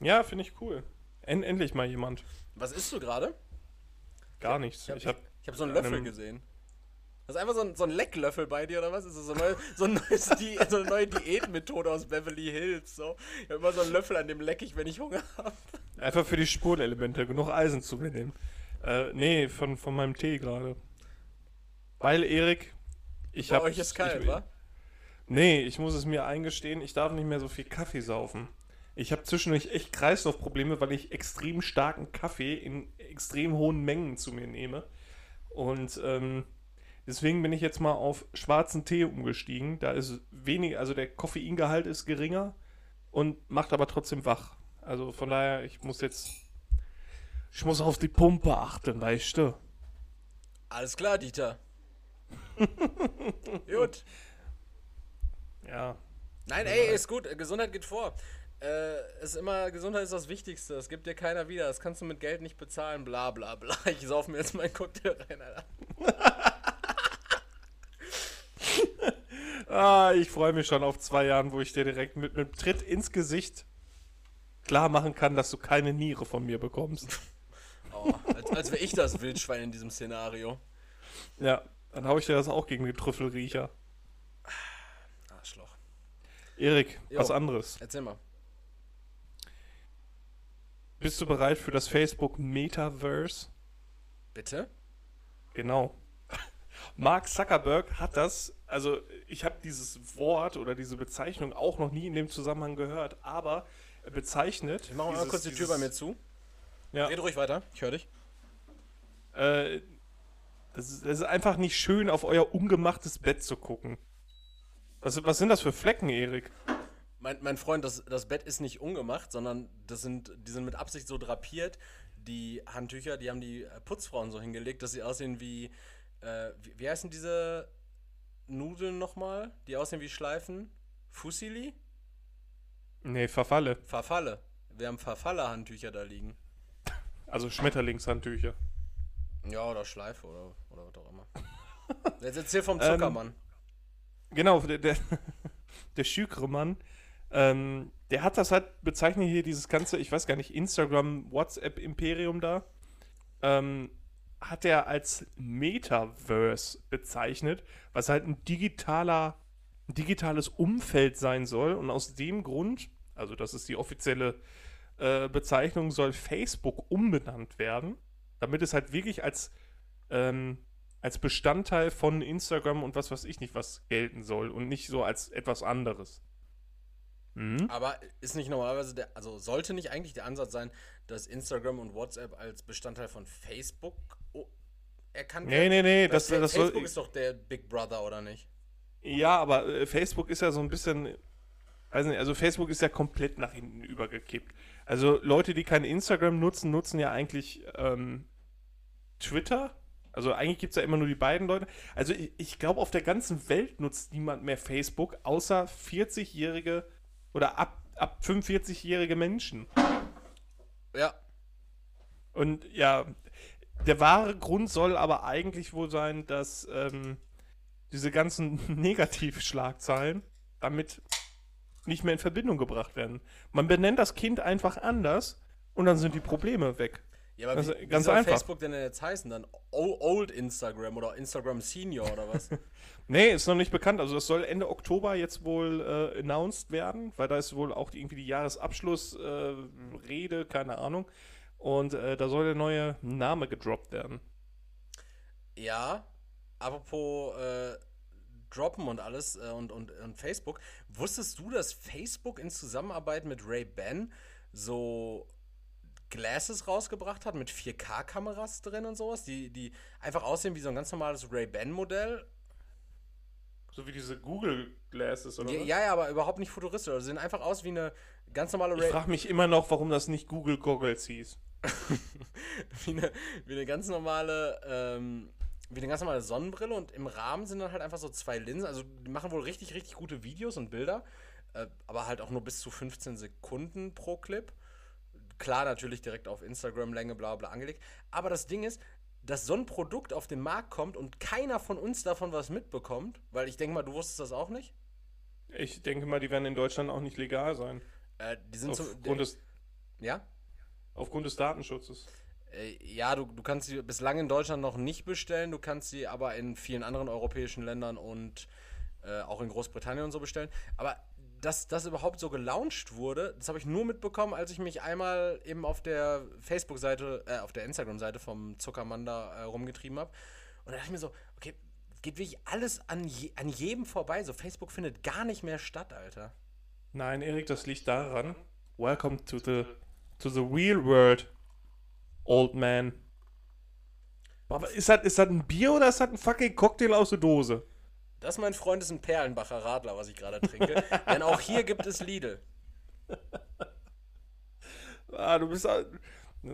Ja, finde ich cool. En endlich mal jemand. Was isst du gerade? Gar nichts. Ich habe ich hab, so einen Löffel gesehen. Das ist einfach so ein, so ein Lecklöffel bei dir oder was? Ist das so, neu, so, ein neues Di so eine neue Diätmethode aus Beverly Hills? So. Ich habe immer so einen Löffel, an dem leck ich, wenn ich Hunger habe. einfach für die Spurenelemente genug Eisen zu mir nehmen. Äh, nee, von, von meinem Tee gerade. Weil, Erik, ich Bei habe. euch ist kalt, ich, wa? Nee, ich muss es mir eingestehen, ich darf nicht mehr so viel Kaffee saufen. Ich habe zwischendurch echt Kreislaufprobleme, weil ich extrem starken Kaffee in extrem hohen Mengen zu mir nehme. Und ähm, deswegen bin ich jetzt mal auf schwarzen Tee umgestiegen. Da ist wenig, also der Koffeingehalt ist geringer und macht aber trotzdem wach. Also von daher, ich muss jetzt, ich muss auf die Pumpe achten, weißt du? Alles klar, Dieter. Gut. Ja. Nein, ey, ist gut. Gesundheit geht vor. Äh, ist immer, Gesundheit ist das Wichtigste. Das gibt dir keiner wieder. Das kannst du mit Geld nicht bezahlen. Bla bla bla. Ich sauf mir jetzt meinen Cocktail rein, Alter. Ah, ich freue mich schon auf zwei Jahren, wo ich dir direkt mit einem Tritt ins Gesicht klar machen kann, dass du keine Niere von mir bekommst. Oh, als als wäre ich das Wildschwein in diesem Szenario. Ja, dann hau ich dir das auch gegen den Trüffelriecher. Arschloch. Erik, Jo. was anderes. Erzähl mal. Bist du bereit für das Facebook Metaverse? Bitte? Genau. Mark Zuckerberg hat das, also ich habe dieses Wort oder diese Bezeichnung auch noch nie in dem Zusammenhang gehört, aber er bezeichnet. Ich mach mal kurz die Tür bei mir zu. Ja, Red ruhig weiter. Ich höre dich. äh, das, ist, das ist einfach nicht schön, auf euer ungemachtes Bett zu gucken. Was, was sind das für Flecken, Erik? Mein, mein Freund, das, das Bett ist nicht ungemacht, sondern das sind, die sind mit Absicht so drapiert. Die Handtücher, die haben die äh, Putzfrauen so hingelegt, dass sie aussehen wie. Äh, wie, wie heißen diese Nudeln nochmal? Die aussehen wie Schleifen? Fusilli? Nee, Verfalle. Verfalle. Wir haben Verfalle-Handtücher da liegen. Also Schmetterlingshandtücher. Ja, oder Schleife oder, oder was auch immer. Jetzt erzähl vom Ähm, Zuckermann. Genau, der, der, der Schükremann, ähm, der hat das halt bezeichnet hier, dieses ganze, ich weiß gar nicht, Instagram, WhatsApp-Imperium da, ähm, hat er als Metaverse bezeichnet, was halt ein digitaler, ein digitales Umfeld sein soll. Und aus dem Grund, also das ist die offizielle äh, Bezeichnung, soll Facebook umbenannt werden, damit es halt wirklich als ähm, als Bestandteil von Instagram und was weiß ich nicht was gelten soll und nicht so als etwas anderes. Mhm. Aber ist nicht normalerweise der, also sollte nicht eigentlich der Ansatz sein, dass Instagram und WhatsApp als Bestandteil von Facebook erkannt Nee, nee, nee, Weil das, das soll, Facebook ist doch der Big Brother, oder nicht? Ja, aber äh, Facebook ist ja so ein bisschen, weiß nicht, also Facebook ist ja komplett nach hinten übergekippt. Also Leute, die kein Instagram nutzen, nutzen ja eigentlich ähm, Twitter. Also eigentlich gibt es ja immer nur die beiden Leute. Also ich, ich glaube, auf der ganzen Welt nutzt niemand mehr Facebook, außer 40-jährige oder ab, ab 45-jährige Menschen. Ja. Und ja, der wahre Grund soll aber eigentlich wohl sein, dass ähm, diese ganzen Negativschlagzeilen damit nicht mehr in Verbindung gebracht werden. Man benennt das Kind einfach anders und dann sind die Probleme weg. Ja, aber Das wie, ist wie ganz soll einfach. Facebook denn jetzt heißen? Dann Old Instagram oder Instagram Senior oder was? Nee, ist noch nicht bekannt. Also das soll Ende Oktober jetzt wohl äh, announced werden, weil da ist wohl auch die, irgendwie die Jahresabschlussrede, äh, keine Ahnung. Und äh, da soll der neue Name gedroppt werden. ja, apropos äh, Droppen und alles äh, und, und, und Facebook. Wusstest du, dass Facebook in Zusammenarbeit mit Ray-Ban so Glasses rausgebracht hat mit 4K-Kameras drin und sowas, die, die einfach aussehen wie so ein ganz normales Ray-Ban-Modell. So wie diese Google Glasses oder Ja, was? ja, ja, aber überhaupt nicht futuristisch. Also sehen einfach aus wie eine ganz normale Ich Ray frage mich immer noch, warum das nicht Google Goggles hieß. wie, eine, wie eine ganz normale ähm, wie eine ganz normale Sonnenbrille und im Rahmen sind dann halt einfach so zwei Linsen. Also die machen wohl richtig, richtig gute Videos und Bilder, äh, aber halt auch nur bis zu 15 Sekunden pro Clip. Klar, natürlich direkt auf Instagram-Länge, bla bla angelegt. Aber das Ding ist, dass so ein Produkt auf den Markt kommt und keiner von uns davon was mitbekommt, weil ich denke mal, du wusstest das auch nicht. Ich denke mal, die werden in Deutschland auch nicht legal sein. Äh, die sind so. Aufgrund des, ja? aufgrund des Datenschutzes. Äh, Ja, du, du kannst sie bislang in Deutschland noch nicht bestellen, du kannst sie aber in vielen anderen europäischen Ländern und äh, auch in Großbritannien und so bestellen. Aber dass das überhaupt so gelauncht wurde, das habe ich nur mitbekommen, als ich mich einmal eben auf der Facebook-Seite, äh, auf der Instagram-Seite vom Zuckermann da äh, rumgetrieben habe. Und da dachte ich mir so, okay, geht wirklich alles an, je, an jedem vorbei. So, Facebook findet gar nicht mehr statt, Alter. Nein, Erik, das liegt daran. Welcome to the, to the real world, old man. Aber ist das, ist das ein Bier oder ist das ein fucking Cocktail aus der Dose? Das, mein Freund, ist ein Perlenbacher Radler, was ich gerade trinke. Denn auch hier gibt es Lidl. Ah, du bist.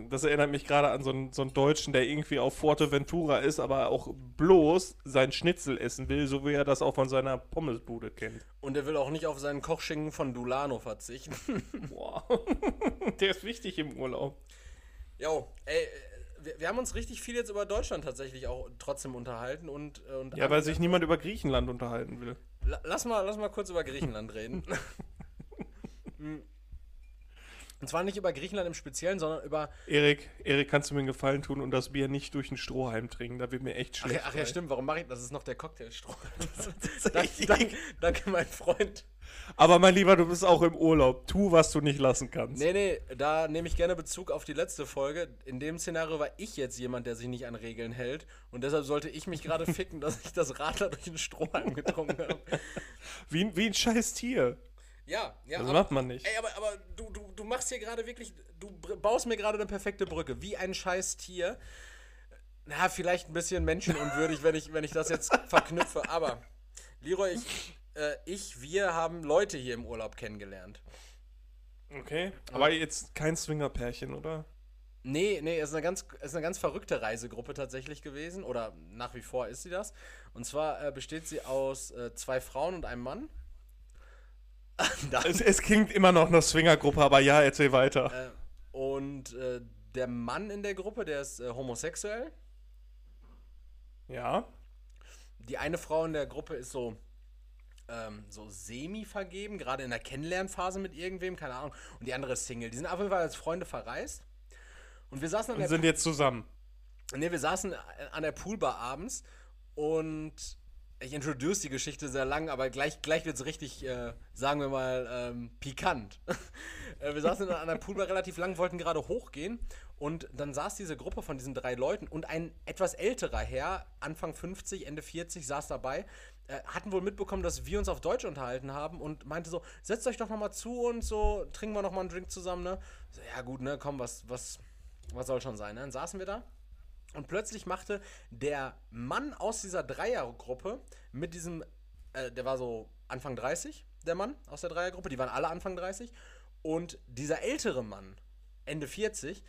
Das erinnert mich gerade an so einen, so einen Deutschen, der irgendwie auf Forteventura ist, aber auch bloß sein Schnitzel essen will, so wie er das auch von seiner Pommesbude kennt. Und er will auch nicht auf seinen Kochschinken von Dulano verzichten. Boah. der ist wichtig im Urlaub. Jo, ey, wir, wir, haben uns richtig viel jetzt über Deutschland tatsächlich auch trotzdem unterhalten und. Äh, und ja, weil sich niemand über Griechenland unterhalten will. Lass mal, lass mal kurz über Griechenland reden. Und zwar nicht über Griechenland im Speziellen, sondern über. Erik, Erik, kannst du mir einen Gefallen tun und das Bier nicht durch einen Strohhalm trinken? Da wird mir echt schlecht. Ach, ach ja, stimmt. Warum mache ich das? Das ist noch der Cocktailstrohhalm. danke, danke, danke, mein Freund. Aber mein Lieber, du bist auch im Urlaub. Tu, was du nicht lassen kannst. Nee, nee, da nehme ich gerne Bezug auf die letzte Folge. In dem Szenario war ich jetzt jemand, der sich nicht an Regeln hält. Und deshalb sollte ich mich gerade ficken, dass ich das Radler durch den Strohhalm getrunken habe. Wie, wie ein scheiß Tier. Ja, ja. Das aber, macht man nicht. Ey, aber, aber du, du, du machst hier gerade wirklich, du baust mir gerade eine perfekte Brücke. Wie ein scheiß Tier. Na, vielleicht ein bisschen menschenunwürdig, wenn ich, wenn ich das jetzt verknüpfe. Aber, Leroy, ich, äh, ich, wir haben Leute hier im Urlaub kennengelernt. Okay. Aber jetzt kein Swingerpärchen, oder? Nee, nee, ist eine ganz, ist eine ganz verrückte Reisegruppe tatsächlich gewesen. Oder nach wie vor ist sie das. Und zwar äh, besteht sie aus äh, zwei Frauen und einem Mann. es, es, klingt immer noch eine Swingergruppe, aber ja, erzähl weiter. Äh, und äh, der Mann in der Gruppe, der ist äh, homosexuell. Ja. Die eine Frau in der Gruppe ist so ähm, so semi vergeben, gerade in der Kennenlernphase mit irgendwem, keine Ahnung. Und die andere ist Single. Die sind auf jeden Fall als Freunde verreist. Und wir saßen an und sind jetzt zusammen. Ne, wir saßen an der Poolbar abends und ich introduce die Geschichte sehr lang, aber gleich, gleich wird es richtig, äh, sagen wir mal, ähm, pikant. äh, wir saßen an der Poolbar relativ lang, wollten gerade hochgehen und dann saß diese Gruppe von diesen drei Leuten und ein etwas älterer Herr, Anfang 50, Ende 40, saß dabei, äh, hatten wohl mitbekommen, dass wir uns auf Deutsch unterhalten haben und meinte so, setzt euch doch nochmal zu und so, trinken wir nochmal einen Drink zusammen, ne? So, ja gut, ne, komm, was, was, was soll schon sein, ne? Dann saßen wir da und plötzlich machte der Mann aus dieser Dreiergruppe mit diesem, äh, der war so Anfang 30, der Mann aus der Dreiergruppe, die waren alle Anfang 30. Und dieser ältere Mann, Ende 40,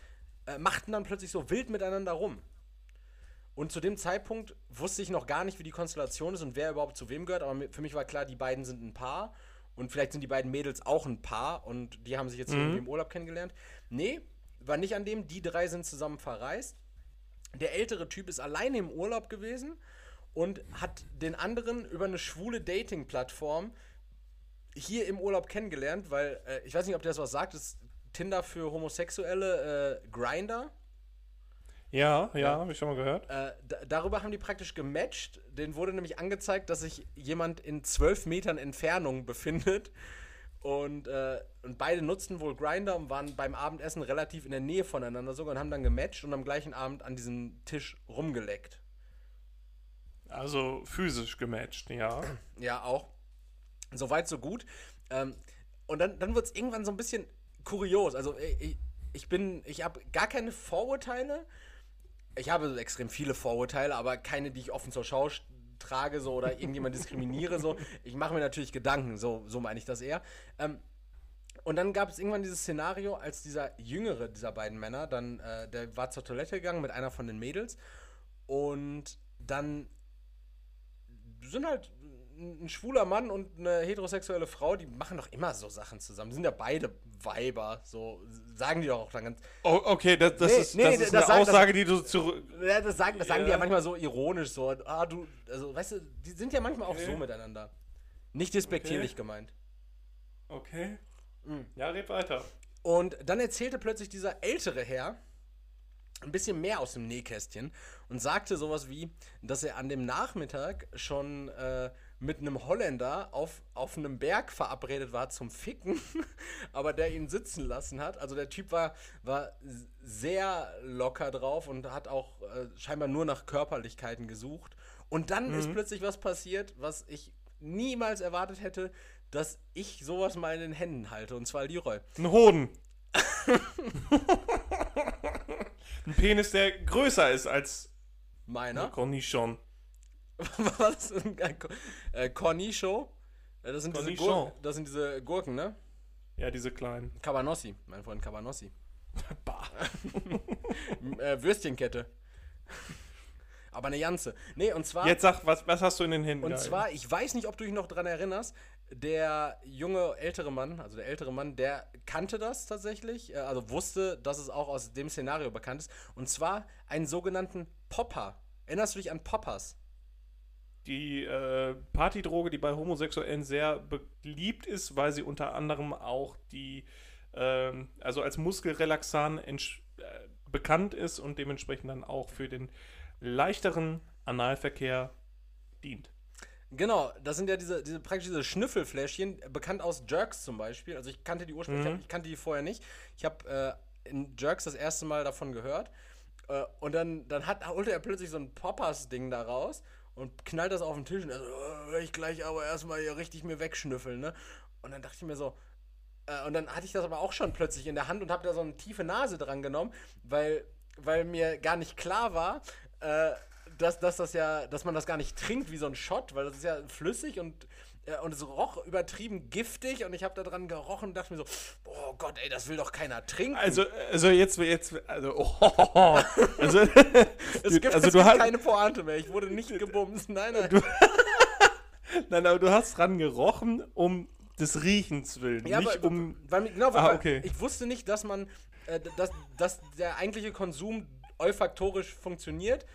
äh, machten dann plötzlich so wild miteinander rum. Und zu dem Zeitpunkt wusste ich noch gar nicht, wie die Konstellation ist und wer überhaupt zu wem gehört, aber für mich war klar, die beiden sind ein Paar und vielleicht sind die beiden Mädels auch ein Paar und die haben sich jetzt mhm. irgendwie im Urlaub kennengelernt. Nee, war nicht an dem, die drei sind zusammen verreist der ältere Typ ist alleine im Urlaub gewesen und hat den anderen über eine schwule Dating-Plattform hier im Urlaub kennengelernt, weil äh, ich weiß nicht, ob der das was sagt, das ist Tinder für Homosexuelle, äh, Grinder. Ja, ja, ja. habe ich schon mal gehört. Äh, darüber haben die praktisch gematcht. Den wurde nämlich angezeigt, dass sich jemand in zwölf Metern Entfernung befindet und, äh, und beide nutzten wohl Grinder und waren beim Abendessen relativ in der Nähe voneinander sogar und haben dann gematcht und am gleichen Abend an diesem Tisch rumgeleckt. Also physisch gematcht, ja. Ja, auch. Soweit, so gut. Ähm, und dann, dann wird es irgendwann so ein bisschen kurios. Also ich, ich bin, ich habe gar keine Vorurteile. Ich habe extrem viele Vorurteile, aber keine, die ich offen zur Schau trage so oder irgendjemand diskriminiere so. Ich mache mir natürlich Gedanken, so, so meine ich das eher. Ähm, und dann gab es irgendwann dieses Szenario, als dieser jüngere dieser beiden Männer, dann, äh, der war zur Toilette gegangen mit einer von den Mädels und dann sind halt ein schwuler Mann und eine heterosexuelle Frau, die machen doch immer so Sachen zusammen. Die sind ja beide Weiber, so sagen die doch auch dann ganz. Oh, okay, das, das nee, ist, nee, das ist das eine sagen, Aussage, die du zurück. Ja, das sagen, das sagen ja. die ja manchmal so ironisch, so, ah, du, also, weißt du, die sind ja manchmal okay. auch so miteinander. Nicht despektierlich okay. gemeint. Okay. Mhm. Ja, red weiter. Und dann erzählte plötzlich dieser ältere Herr ein bisschen mehr aus dem Nähkästchen und sagte sowas wie, dass er an dem Nachmittag schon äh, mit einem Holländer auf, auf einem Berg verabredet war zum Ficken, aber der ihn sitzen lassen hat. Also der Typ war, war sehr locker drauf und hat auch äh, scheinbar nur nach Körperlichkeiten gesucht. Und dann ist plötzlich was passiert, was ich niemals erwartet hätte, dass ich sowas mal in den Händen halte. Und zwar Leroy. Ein Hoden. ein Penis, der größer ist als Meiner. Cornichon. Was? äh, Cornicho? Äh, Das sind, diese. Gurken, das sind diese Gurken, ne? Ja, diese kleinen. Cabanossi, mein Freund Cabanossi. Bah. Äh, Würstchenkette. Aber eine Janze. Nee, und zwar. Jetzt sag, was, was hast du in den Händen? Und gehalten? zwar, ich weiß nicht, ob du dich noch dran erinnerst, der junge ältere Mann, also der ältere Mann, der kannte das tatsächlich, äh, also wusste, dass es auch aus dem Szenario bekannt ist. Und zwar einen sogenannten Popper. Erinnerst du dich an Poppers? Die äh, Partydroge, die bei Homosexuellen sehr beliebt ist, weil sie unter anderem auch die, ähm, also als Muskelrelaxan äh, bekannt ist und dementsprechend dann auch für den leichteren Analverkehr dient. Genau, das sind ja diese, diese praktisch diese Schnüffelfläschchen, äh, bekannt aus Jerks zum Beispiel. Also ich kannte die ursprünglich, Mhm. ich kannte die vorher nicht. Ich habe äh, in Jerks das erste Mal davon gehört. Äh, und dann, dann hat, holte er plötzlich so ein Poppers-Ding da raus und knallt das auf den Tisch und er so, "Oh, ich gleich aber erstmal hier richtig mir wegschnüffeln, ne? Und dann dachte ich mir so, äh, und dann hatte ich das aber auch schon plötzlich in der Hand und habe da so eine tiefe Nase dran genommen, weil, weil mir gar nicht klar war, äh, dass, dass das ja, dass man das gar nicht trinkt wie so ein Shot, weil das ist ja flüssig und, und es roch übertrieben giftig und ich habe da dran gerochen und dachte mir so, oh Gott, ey, das will doch keiner trinken. Also, also jetzt, jetzt, also, oh, also, es gibt, also es du gibt hast, keine Pointe mehr, ich wurde nicht gebumst, nein, nein. nein, aber du hast dran gerochen, um des Riechens willen, Ja, nicht aber, um, weil, genau, Ah, weil, okay. ich wusste nicht, dass man, äh, dass, dass der eigentliche Konsum olfaktorisch funktioniert,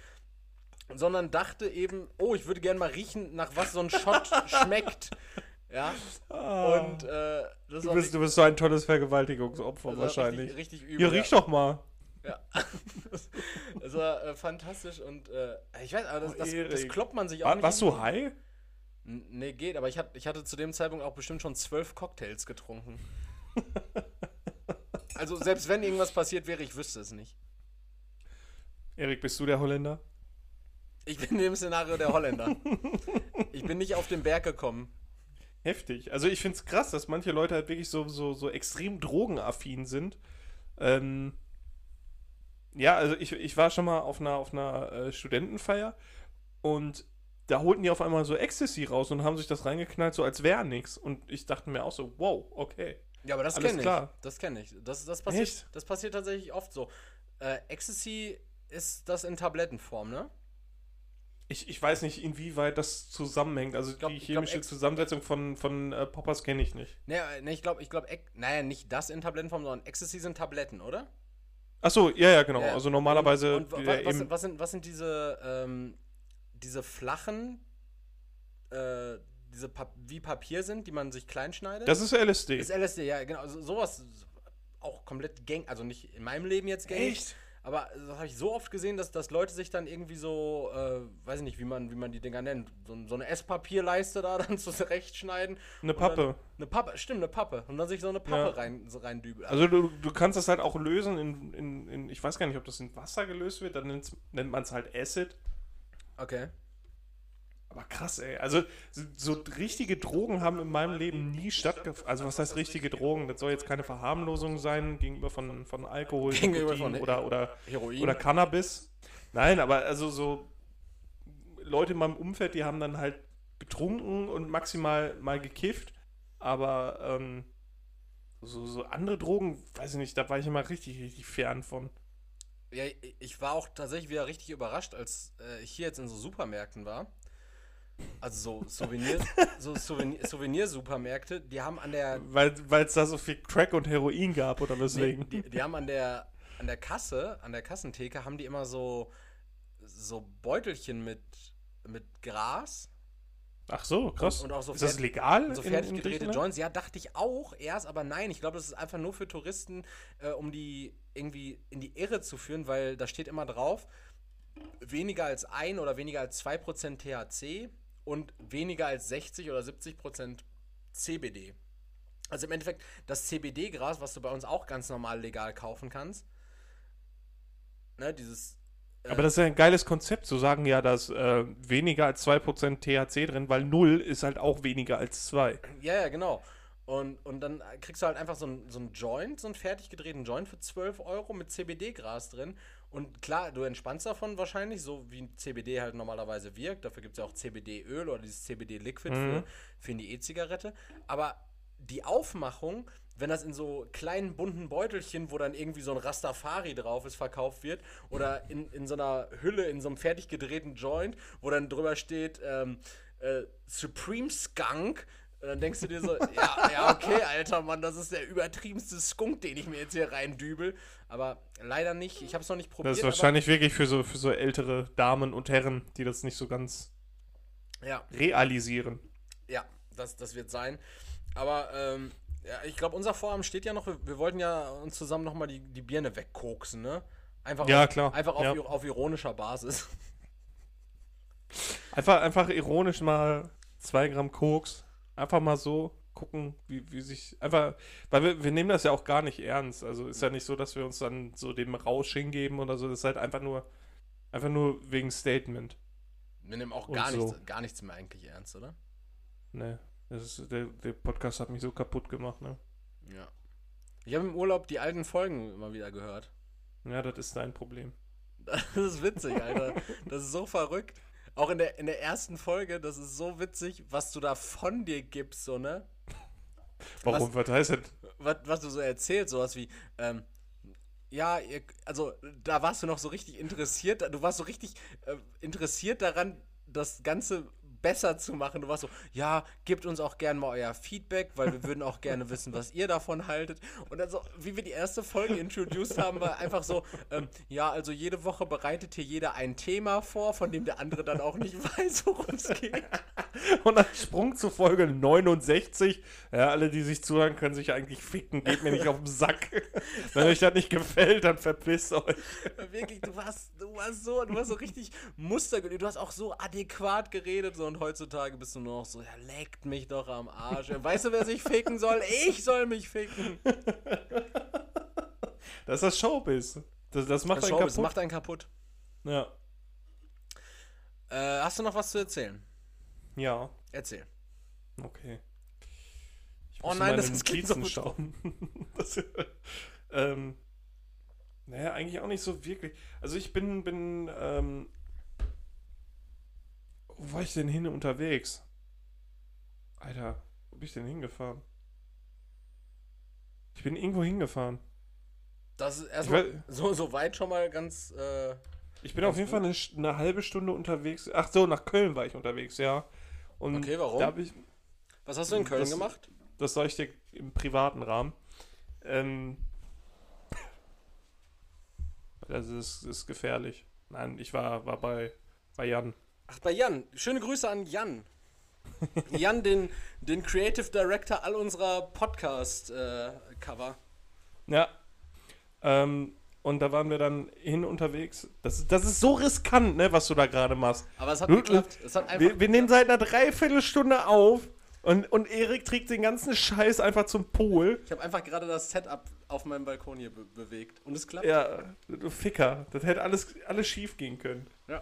sondern dachte eben, oh, ich würde gerne mal riechen, nach was so ein Shot schmeckt. Ja. Und äh, das du bist, du bist so ein tolles Vergewaltigungsopfer wahrscheinlich. Richtig, richtig übel. Hier, riech doch mal. Ja. das war äh, fantastisch und äh, ich weiß, aber das, Oh, das, kloppt man sich auch War, nicht. warst du high? N- Nee, geht, aber ich, hat, ich hatte zu dem Zeitpunkt auch bestimmt schon zwölf Cocktails getrunken. also selbst wenn irgendwas passiert wäre, ich wüsste es nicht. Erik, bist du der Holländer? Ich bin in dem Szenario der Holländer. ich bin nicht auf den Berg gekommen. Heftig. Also ich finde es krass, dass manche Leute halt wirklich so, so, so extrem drogenaffin sind. Ähm, ja, also ich, ich war schon mal auf einer, auf einer äh, Studentenfeier und da holten die auf einmal so Ecstasy raus und haben sich das reingeknallt, so als wäre nichts. Und ich dachte mir auch so, wow, okay. Ja, aber das kenne ich. Das kenne ich. Das, das, passiert, Echt? das passiert tatsächlich oft so. Äh, Ecstasy ist das in Tablettenform, ne? Ich, ich weiß nicht, inwieweit das zusammenhängt. Also glaub- die glaub, chemische Ex- Zusammensetzung von, von äh, Poppers kenne ich nicht. Ne, äh, ne ich glaube, ich glaube, naja, nicht das in Tablettenform, sondern Ecstasy sind Tabletten, oder? Achso, ja, ja, genau. Ja. Also normalerweise Und, und äh, wa- was, was, sind, was sind diese, ähm, diese flachen, äh, diese Pap wie Papier sind, die man sich klein schneidet? das ist LSD. ist LSD, ja, genau. So, sowas auch komplett gang, also nicht in meinem Leben jetzt gängig. Echt? Aber das habe ich so oft gesehen, dass, dass Leute sich dann irgendwie so, äh, weiß ich nicht, wie man, wie man die Dinger nennt, so, so eine Esspapierleiste da dann zurechtschneiden. Eine Pappe. Eine Pappe, stimmt, eine Pappe. Und dann sich so eine Pappe Ja. rein, so reindübeln. Also du, du kannst das halt auch lösen in, in, in, ich weiß gar nicht, ob das in Wasser gelöst wird, dann nennt man es halt Acid. okay. Aber krass, ey. Also so, richtige Drogen haben in meinem Leben nie stattgefunden. Also was heißt richtige Drogen? Das soll jetzt keine Verharmlosung sein gegenüber von, von Alkohol, Gegenüber von- oder, oder, Heroin. oder Cannabis. Nein, aber also so Leute in meinem Umfeld, die haben dann halt getrunken und maximal mal gekifft. Aber ähm, so, so andere Drogen, weiß ich nicht, da war ich immer richtig, richtig fern von. Ja, ich war auch tatsächlich wieder richtig überrascht, als äh, ich hier jetzt in so Supermärkten war. Also so Souvenir, so Souvenir, Souvenirsupermärkte, die haben an der Weil es da so viel Crack und Heroin gab oder nee, weswegen. die, die haben an der an der Kasse, an der Kassentheke haben die immer so so Beutelchen mit mit Gras Ach so, krass. Und- und auch so ist das fertig- legal? und so in- in fertig gedrehte? Joints. Ja, dachte ich auch erst, aber nein, ich glaube, das ist einfach nur für Touristen, äh, um die irgendwie in die Irre zu führen, weil da steht immer drauf, weniger als ein oder weniger als 2% THC und weniger als 60 oder 70 Prozent CBD. Also im Endeffekt das CBD-Gras, was du bei uns auch ganz normal legal kaufen kannst. Ne, dieses. äh, Aber das ist ja ein geiles Konzept, zu sagen, ja, da ist äh, weniger als 2% THC drin, weil 0 ist halt auch weniger als 2. Ja, ja, genau. Und, und dann kriegst du halt einfach so einen so einen Joint, so einen fertig gedrehten Joint für 12 Euro mit CBD-Gras drin. Und klar, du entspannst davon wahrscheinlich, so wie CBD halt normalerweise wirkt. Dafür gibt es ja auch CBD-Öl oder dieses CBD-Liquid Mhm. für, für die E-Zigarette. Aber die Aufmachung, wenn das in so kleinen bunten Beutelchen, wo dann irgendwie so ein Rastafari drauf ist, verkauft wird, oder in, in so einer Hülle, in so einem fertig gedrehten Joint, wo dann drüber steht, ähm, äh, Supreme Skunk, und dann denkst du dir so, ja, ja, okay, alter Mann, das ist der übertriebenste Skunk, den ich mir jetzt hier reindübel. Aber leider nicht, ich habe es noch nicht probiert. Das ist wahrscheinlich wirklich für so, für so ältere Damen und Herren, die das nicht so ganz ja, realisieren. ja, das, das wird sein. Aber ähm, ja, ich glaube, unser Vorhaben steht ja noch, wir, wir wollten ja uns zusammen nochmal die, die Birne wegkoksen, ne? Einfach Ja, auf, klar, Einfach auf, ja. auf ironischer Basis. Einfach, einfach ironisch mal 2 Gramm Koks. Einfach mal so gucken, wie, wie sich. Einfach, weil wir, wir nehmen das ja auch gar nicht ernst. Also ist ja nicht so, dass wir uns dann so dem Rausch hingeben oder so. Das ist halt einfach nur, einfach nur wegen Statement. Wir nehmen auch gar, so. nichts, gar nichts mehr eigentlich ernst, oder? Ne. Das ist, der, der Podcast hat mich so kaputt gemacht, ne? Ja. Ich habe im Urlaub die alten Folgen immer wieder gehört. Ja, das ist dein Problem. Das ist witzig, Alter. Das ist so verrückt. Auch in der, in der ersten Folge, das ist so witzig, was du da von dir gibst, so, ne? Warum? Was, heißt das? Was, was du so erzählst, sowas wie, ähm, ja, ihr, also da warst du noch so richtig interessiert, du warst so richtig äh, interessiert daran, das Ganze besser zu machen. Du warst so, ja, gebt uns auch gerne mal euer Feedback, weil wir würden auch gerne wissen, was ihr davon haltet. Und dann so, wie wir die erste Folge introduced haben, war einfach so, ähm, ja, also jede Woche bereitet hier jeder ein Thema vor, von dem der andere dann auch nicht weiß, worum es geht. Und dann Sprung zu Folge 69. Ja, alle, die sich zuhören, können sich eigentlich ficken. Geht mir nicht auf den Sack. Wenn euch das nicht gefällt, dann verpisst euch. Wirklich, du warst, du warst so, du warst so richtig Muster, du hast auch so adäquat geredet so, und heutzutage bist du nur noch so, ja, leckt mich doch am Arsch. Weißt du, wer sich ficken soll? Ich soll mich ficken. Das ist das Showbiz. Das, das macht Das einen Showbiz kaputt. macht einen kaputt. ja. Äh, hast du noch was zu erzählen? Ja, Erzähl. okay. Oh nein, das klingt so Notizen schauen. das, ähm, naja, eigentlich auch nicht so wirklich. Also ich bin, bin, ähm, wo war ich denn hin unterwegs? Alter, wo bin ich denn hingefahren? Ich bin irgendwo hingefahren. Das ist erstmal so, so weit schon mal ganz. Äh, ich bin auf jeden Fall eine, eine halbe Stunde unterwegs. Ach so, nach Köln war ich unterwegs, ja. Und Okay, warum? Ich, was hast du in Köln Das- gemacht? Das sage ich dir im privaten Rahmen. Ähm, das ist, ist gefährlich. Nein, ich war, war bei, bei Jan. Ach, bei Jan. Schöne Grüße an Jan. Jan, den, den Creative Director all unserer Podcast-Cover. Ja. Ähm, und da waren wir dann hin unterwegs. Das, ist- das ist so riskant, ne, was du da gerade machst. Aber es hat geklappt. Es hat einfach Wir, wir nehmen seit einer Dreiviertelstunde auf und, und Erik trägt den ganzen Scheiß einfach zum Pool. Ich habe einfach gerade das Setup auf meinem Balkon hier be bewegt. Und es klappt. Ja, du Ficker. Das hätte alles, alles schief gehen können. Ja.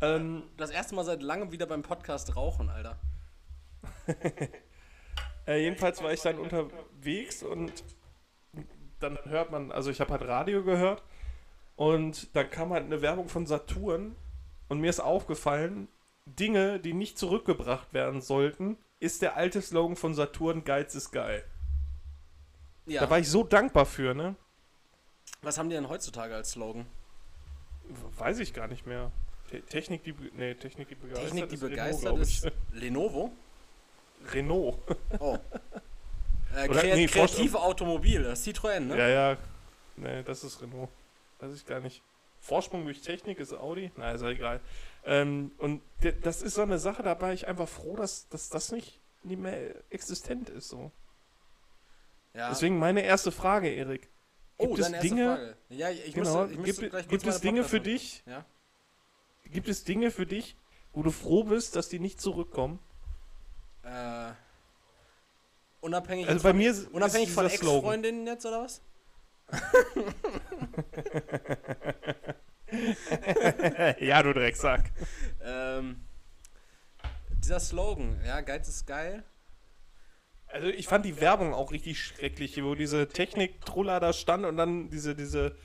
Ähm, Das erste Mal seit langem wieder beim Podcast rauchen, Alter. Äh, jedenfalls war ich dann unterwegs und dann hört man, also ich habe halt Radio gehört und dann kam halt eine Werbung von Saturn und mir ist aufgefallen, Dinge, die nicht zurückgebracht werden sollten, ist der alte Slogan von Saturn, Geiz ist geil. Ja. Da war ich so dankbar für, ne? Was haben die denn heutzutage als Slogan? Weiß ich gar nicht mehr. Te Technik, die, nee, Technik, die begeistert Technik, die ist begeistert ich. ist Lenovo. Renault. Oh. Äh, Oder- Krea nee, kreative Automobil, das ist Citroën, ne? Ja, ja. Nee, das ist Renault. Weiß ich gar nicht. Vorsprung durch Technik ist Audi? Na, ist ja egal. Ähm, und das ist so eine Sache, da war ich einfach froh, dass, dass das nicht, nicht mehr existent ist. So. Ja. Deswegen meine erste Frage, Erik. oh, gibt es deine erste Dinge- Frage. Ja, ich Genau, müsste, ich müsste gibt, gibt es Dinge für dich? Ja. Gibt es Dinge für dich, wo du froh bist, dass die nicht zurückkommen? Äh, unabhängig Also bei von, mir ist- unabhängig ist von. Ex-Freundinnen jetzt oder was? ja, du Drecksack. Ähm, dieser Slogan, ja, Geiz ist geil. Also ich fand die Werbung auch richtig schrecklich, wo diese Technik-Truller da stand und dann diese, diese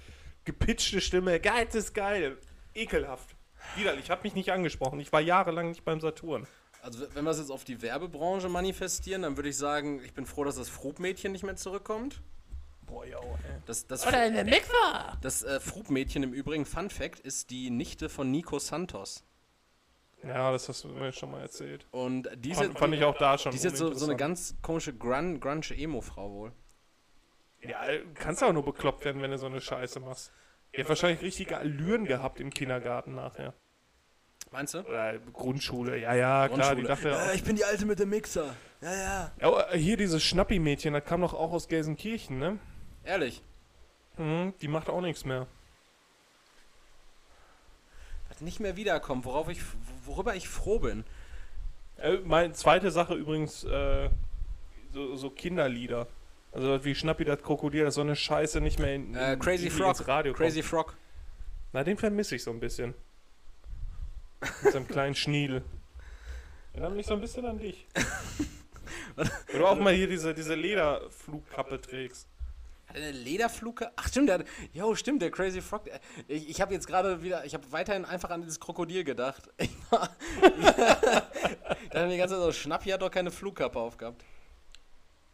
gepitchte Stimme, Geiz ist geil. Ekelhaft. Widerlich, hat mich nicht angesprochen. Ich war jahrelang nicht beim Saturn. Also wenn wir es jetzt auf die Werbebranche manifestieren, dann würde ich sagen, ich bin froh, dass das Frubmädchen nicht mehr zurückkommt. Boah, ja, ey. Das, das, Oder in der Mikwa. das äh, Frubmädchen im Übrigen, Fun Fact, ist die Nichte von Nico Santos. Ja, das hast du mir schon mal erzählt. Und die ist, Fand, jetzt, fand ich auch da schon die ist jetzt so, so eine ganz komische Grun, Grunge-Emo-Frau wohl. Ja, kannst auch nur bekloppt werden, wenn du so eine Scheiße machst. Die hat wahrscheinlich richtige Allüren gehabt im Kindergarten nachher. Meinst du? Oder Grundschule, ja, ja, klar. Die dachte, ja, ich bin die Alte mit dem Mixer. Ja, ja. oh, hier dieses Schnappi-Mädchen, das kam doch auch aus Gelsenkirchen, ne? Ehrlich. Mhm, die macht auch nichts mehr. Was nicht mehr wiederkommt, worauf ich, worüber ich froh bin. Äh, meine zweite Sache übrigens, äh, so, so Kinderlieder. Also wie Schnappi das Krokodil, das so eine Scheiße nicht mehr in, Äh, Crazy Frog. ins Radio Crazy kommt. Frog. Na, den vermisse ich so ein bisschen. Mit seinem kleinen Schniedel. Erinnert mich so ein bisschen an dich. Weil du auch mal hier diese, diese Lederflugkappe trägst. Hat er eine Lederfluke? Ach stimmt, der hat, jo, stimmt, der Crazy Frog. der- Ich, ich habe jetzt gerade wieder, ich habe weiterhin einfach an dieses Krokodil gedacht. Ich war, dachte mir die ganze Zeit so, Schnappi hat doch keine Flugkappe aufgehabt.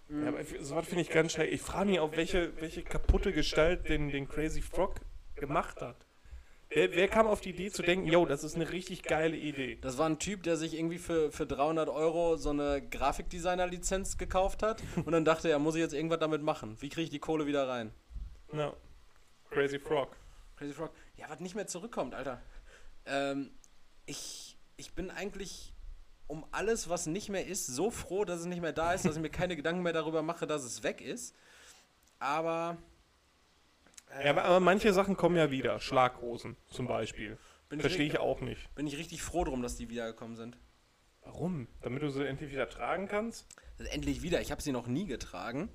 Ja, aber so was finde ich ganz schräg. Ich frage mich auch, welche, welche kaputte Gestalt den, den Crazy Frog gemacht hat. Wer, wer kam auf die Idee zu denken, yo, das ist eine richtig geile Idee? Das war ein Typ, der sich irgendwie für, für 300 Euro so eine Grafikdesigner-Lizenz gekauft hat und dann dachte er, muss ich jetzt irgendwas damit machen? Wie kriege ich die Kohle wieder rein? Ja. Crazy Frog. Crazy Frog. Ja, was nicht mehr zurückkommt, Alter. Ähm, ich, ich bin eigentlich um alles, was nicht mehr ist, so froh, dass es nicht mehr da ist, dass ich mir keine Gedanken mehr darüber mache, dass es weg ist. Aber Ja, aber, aber manche Sachen kommen ja wieder. Schlaghosen zum Beispiel. ich, Verstehe ich auch nicht. bin ich richtig froh drum, dass die wiedergekommen sind. Warum? Damit du sie endlich wieder tragen kannst? Endlich wieder. Ich habe sie noch nie getragen.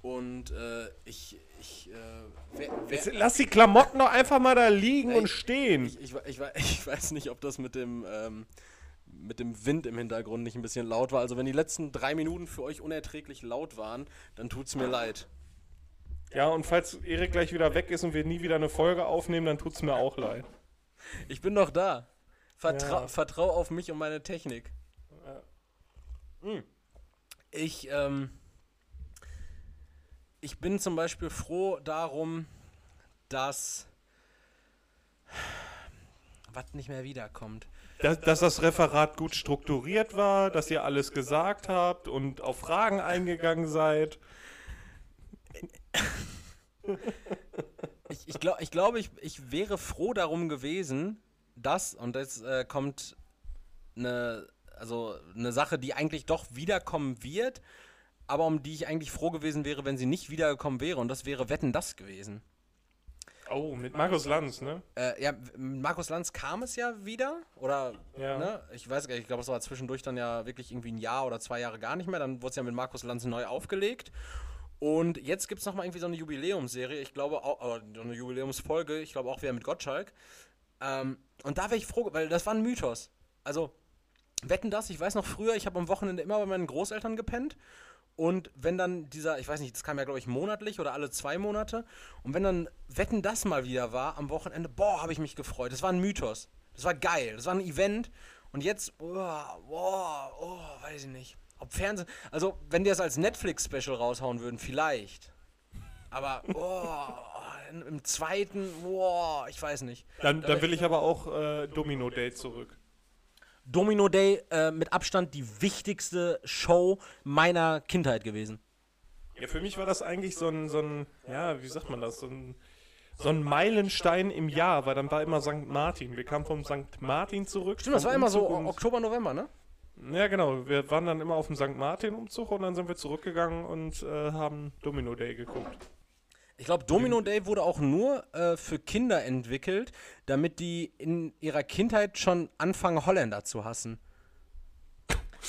Und äh, ich, ich, äh, wer, wer, Jetzt lass die Klamotten doch einfach mal da liegen Ey, und stehen. Ich, ich, ich, ich weiß nicht, ob das mit dem, ähm, mit dem Wind im Hintergrund nicht ein bisschen laut war. Also wenn die letzten drei Minuten für euch unerträglich laut waren, dann tut's mir leid. Ja, und falls Erik gleich wieder weg ist und wir nie wieder eine Folge aufnehmen, dann tut's mir auch leid. Ich bin noch da. Vertrau, Ja. vertrau auf mich und meine Technik. Hm. Ich, ähm, ich bin zum Beispiel froh darum, dass was nicht mehr wiederkommt. Dass, dass das Referat gut strukturiert war, dass ihr alles gesagt habt und auf Fragen eingegangen seid. Ich, ich, glaub, ich glaube, ich, ich wäre froh darum gewesen, dass, und jetzt äh, kommt eine, also eine Sache, die eigentlich doch wiederkommen wird, aber um die ich eigentlich froh gewesen wäre, wenn sie nicht wiedergekommen wäre, und das wäre Wetten das gewesen. Oh, mit Markus Lanz, ne? Äh, ja, mit Markus Lanz kam es ja wieder, oder, Ja. ne? Ich weiß gar nicht, ich glaube, es war zwischendurch dann ja wirklich irgendwie ein Jahr oder zwei Jahre gar nicht mehr, dann wurde es ja mit Markus Lanz neu aufgelegt. Und jetzt gibt es nochmal irgendwie so eine Jubiläumsserie, ich glaube auch, oder so eine Jubiläumsfolge, ich glaube auch wieder mit Gottschalk. Ähm, und da wäre ich froh, weil das war ein Mythos. Also, wetten das, ich weiß noch früher, ich habe am Wochenende immer bei meinen Großeltern gepennt. Und wenn dann dieser, ich weiß nicht, das kam ja glaube ich monatlich oder alle zwei Monate. Und wenn dann Wetten das mal wieder war am Wochenende, boah, habe ich mich gefreut. Das war ein Mythos. Das war geil. Das war ein Event. Und jetzt, boah, boah, oh, weiß ich nicht. Ob Fernsehen, also wenn die das als Netflix-Special raushauen würden, vielleicht. Aber, boah, im zweiten, boah, ich weiß nicht. Dann, dann will ich aber auch äh, Domino Day zurück. Domino Day äh, mit Abstand die wichtigste Show meiner Kindheit gewesen. Ja, für mich war das eigentlich so ein, so ein ja, wie sagt man das, so ein, so ein Meilenstein im Jahr, weil dann war immer St. Martin. Wir kamen vom St. Martin zurück. Stimmt, das war immer so Umzug und- Oktober, November, ne? Ja, genau. Wir waren dann immer auf dem St. Martin-Umzug und dann sind wir zurückgegangen und äh, haben Domino Day geguckt. Ich glaube, Domino Day wurde auch nur äh, für Kinder entwickelt, damit die in ihrer Kindheit schon anfangen, Holländer zu hassen.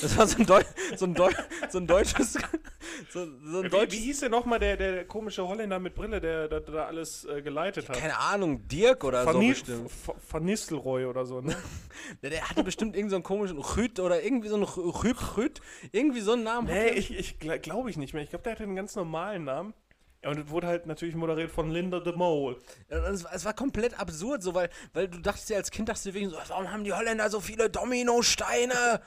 Das war so ein, Deu so ein, Deu so ein deutsches. So, so ein Wie, wie hieß denn nochmal der, der komische Holländer mit Brille, der da, alles äh, geleitet hat? keine Ahnung, Dirk oder Van, so bestimmt. Van- Nistelrooy oder so, ne? Der, der hatte bestimmt irgendeinen so einen komischen Rüt oder irgendwie so einen Rüb Rüt. Irgendwie so einen Namen. nee, ich, ich glaube ich nicht mehr. Ich glaube, der hatte einen ganz normalen Namen. Ja, und es wurde halt natürlich moderiert von Linda de Mol. Ja, und Es war, es war komplett absurd, so, weil, weil du dachtest dir als Kind, dachtest du wegen so, warum haben die Holländer so viele Dominosteine?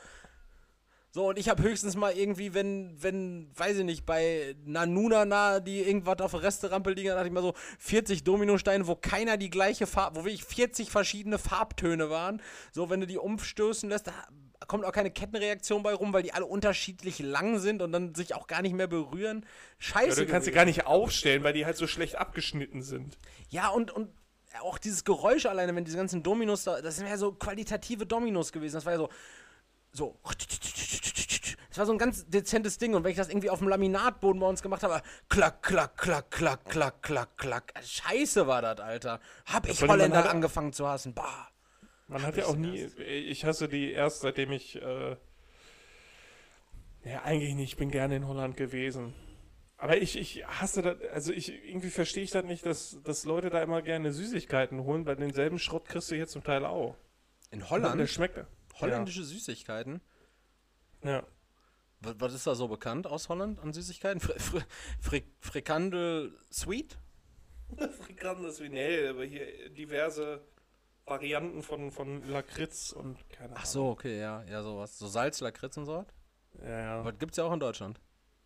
So, und ich habe höchstens mal irgendwie, wenn, wenn, weiß ich nicht, bei Nanunana, die irgendwas auf der Resterampe liegen, da dachte ich mal so 40 Dominosteine, wo keiner die gleiche Farbe, wo wirklich 40 verschiedene Farbtöne waren. So, wenn du die umstößen lässt, da kommt auch keine Kettenreaktion bei rum, weil die alle unterschiedlich lang sind und dann sich auch gar nicht mehr berühren. Ja, Scheiße. du kannst sie gar nicht aufstellen, weil die halt so schlecht abgeschnitten sind. Ja, und, und auch dieses Geräusch alleine, wenn diese ganzen Dominos da, das sind ja so qualitative Dominos gewesen. Das war ja so, so. Das war so ein ganz dezentes Ding. Und wenn ich das irgendwie auf dem Laminatboden bei uns gemacht habe, klack, klack, klack, klack, klack, klack, klack. Scheiße war das, Alter. Hab ich Holländer angefangen zu hassen. Bah. Man hat ja auch nie. Ich hasse die erst, seitdem ich. Äh, ja, eigentlich nicht. Ich bin gerne in Holland gewesen. Aber ich, ich hasse das. Also, ich irgendwie verstehe ich das nicht, dass, dass Leute da immer gerne Süßigkeiten holen, weil denselben Schrott kriegst du hier zum Teil auch. In Der Holland? schmeckt. Holländische Süßigkeiten? Ja. Was, was ist da so bekannt aus Holland an Süßigkeiten? Fri Fri Fri Frikandel Sweet? Frikandel ist wie nee, aber hier diverse Varianten von, von Lakritz und keine Ahnung. Ach so, okay, ja, ja, sowas. So Salz, Lakritz und so was? Ja, ja. Aber gibt's ja auch in Deutschland.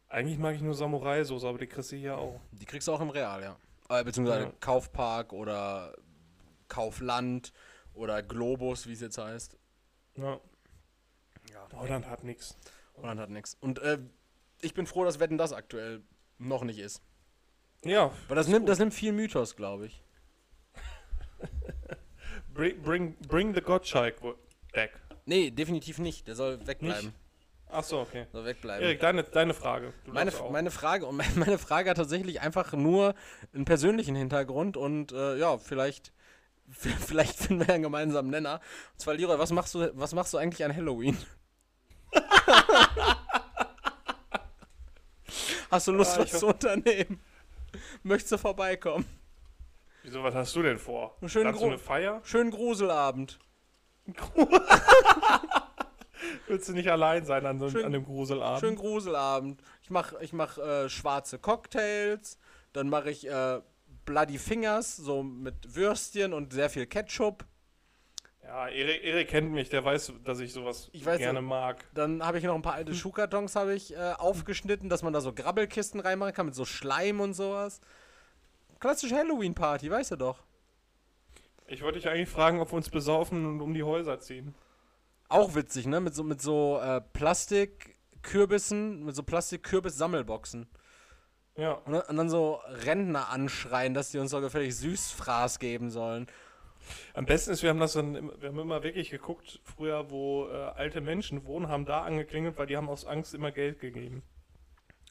Eigentlich mag ich nur Samurai-Soße, aber die kriegst du hier auch. Die kriegst du auch im Real, ja. Äh, beziehungsweise Ja. Kaufpark oder Kaufland oder Globus, wie es jetzt heißt. Ja. Ja. Holland hat nichts. Holland hat nichts. Und äh, ich bin froh, dass Wetten das aktuell noch nicht ist. Ja, Weil das nimmt, das nimmt viel Mythos, glaube ich. bring, bring, bring the Gottschalk back. Nee, definitiv nicht. Der soll wegbleiben. Ach so, okay. Soll wegbleiben. Erik, deine, deine Frage. Du Meine, meine Frage und meine, Frage hat tatsächlich einfach nur einen persönlichen Hintergrund und äh, ja, vielleicht, vielleicht finden wir einen gemeinsamen Nenner. Und zwar, Leroy, was machst du, was machst du eigentlich an Halloween? Hast du Lust, Ah, was zu unternehmen? Möchtest du vorbeikommen? Wieso, was hast du denn vor? Einen schönen Hast du Gru- eine Feier? Schönen Gruselabend. Willst du nicht allein sein an, so, Schön- an dem Gruselabend? Schönen Gruselabend. Ich mach, ich mach äh, schwarze Cocktails, dann mache ich äh, Bloody Fingers, so mit Würstchen und sehr viel Ketchup. Ja, Erik, Erik kennt mich, der weiß, dass ich sowas Ich weiß gerne mag. Dann habe ich noch ein paar alte Schuhkartons habe ich äh, aufgeschnitten, dass man da so Grabbelkisten reinmachen kann mit so Schleim und sowas. Klassische Halloween-Party, weißt du doch. Ich wollte dich eigentlich fragen, ob wir uns besaufen und um die Häuser ziehen. Auch witzig, ne? Mit so, mit so äh, Plastikkürbissen, mit so Plastikkürbis-Sammelboxen. Ja. Und, dann- und dann so Rentner anschreien, dass die uns so gefällig Süßfraß geben sollen. Am besten ist, wir haben das dann, immer- wir haben immer wirklich geguckt, früher, wo äh, alte Menschen wohnen, haben da angeklingelt, weil die haben aus Angst immer Geld gegeben.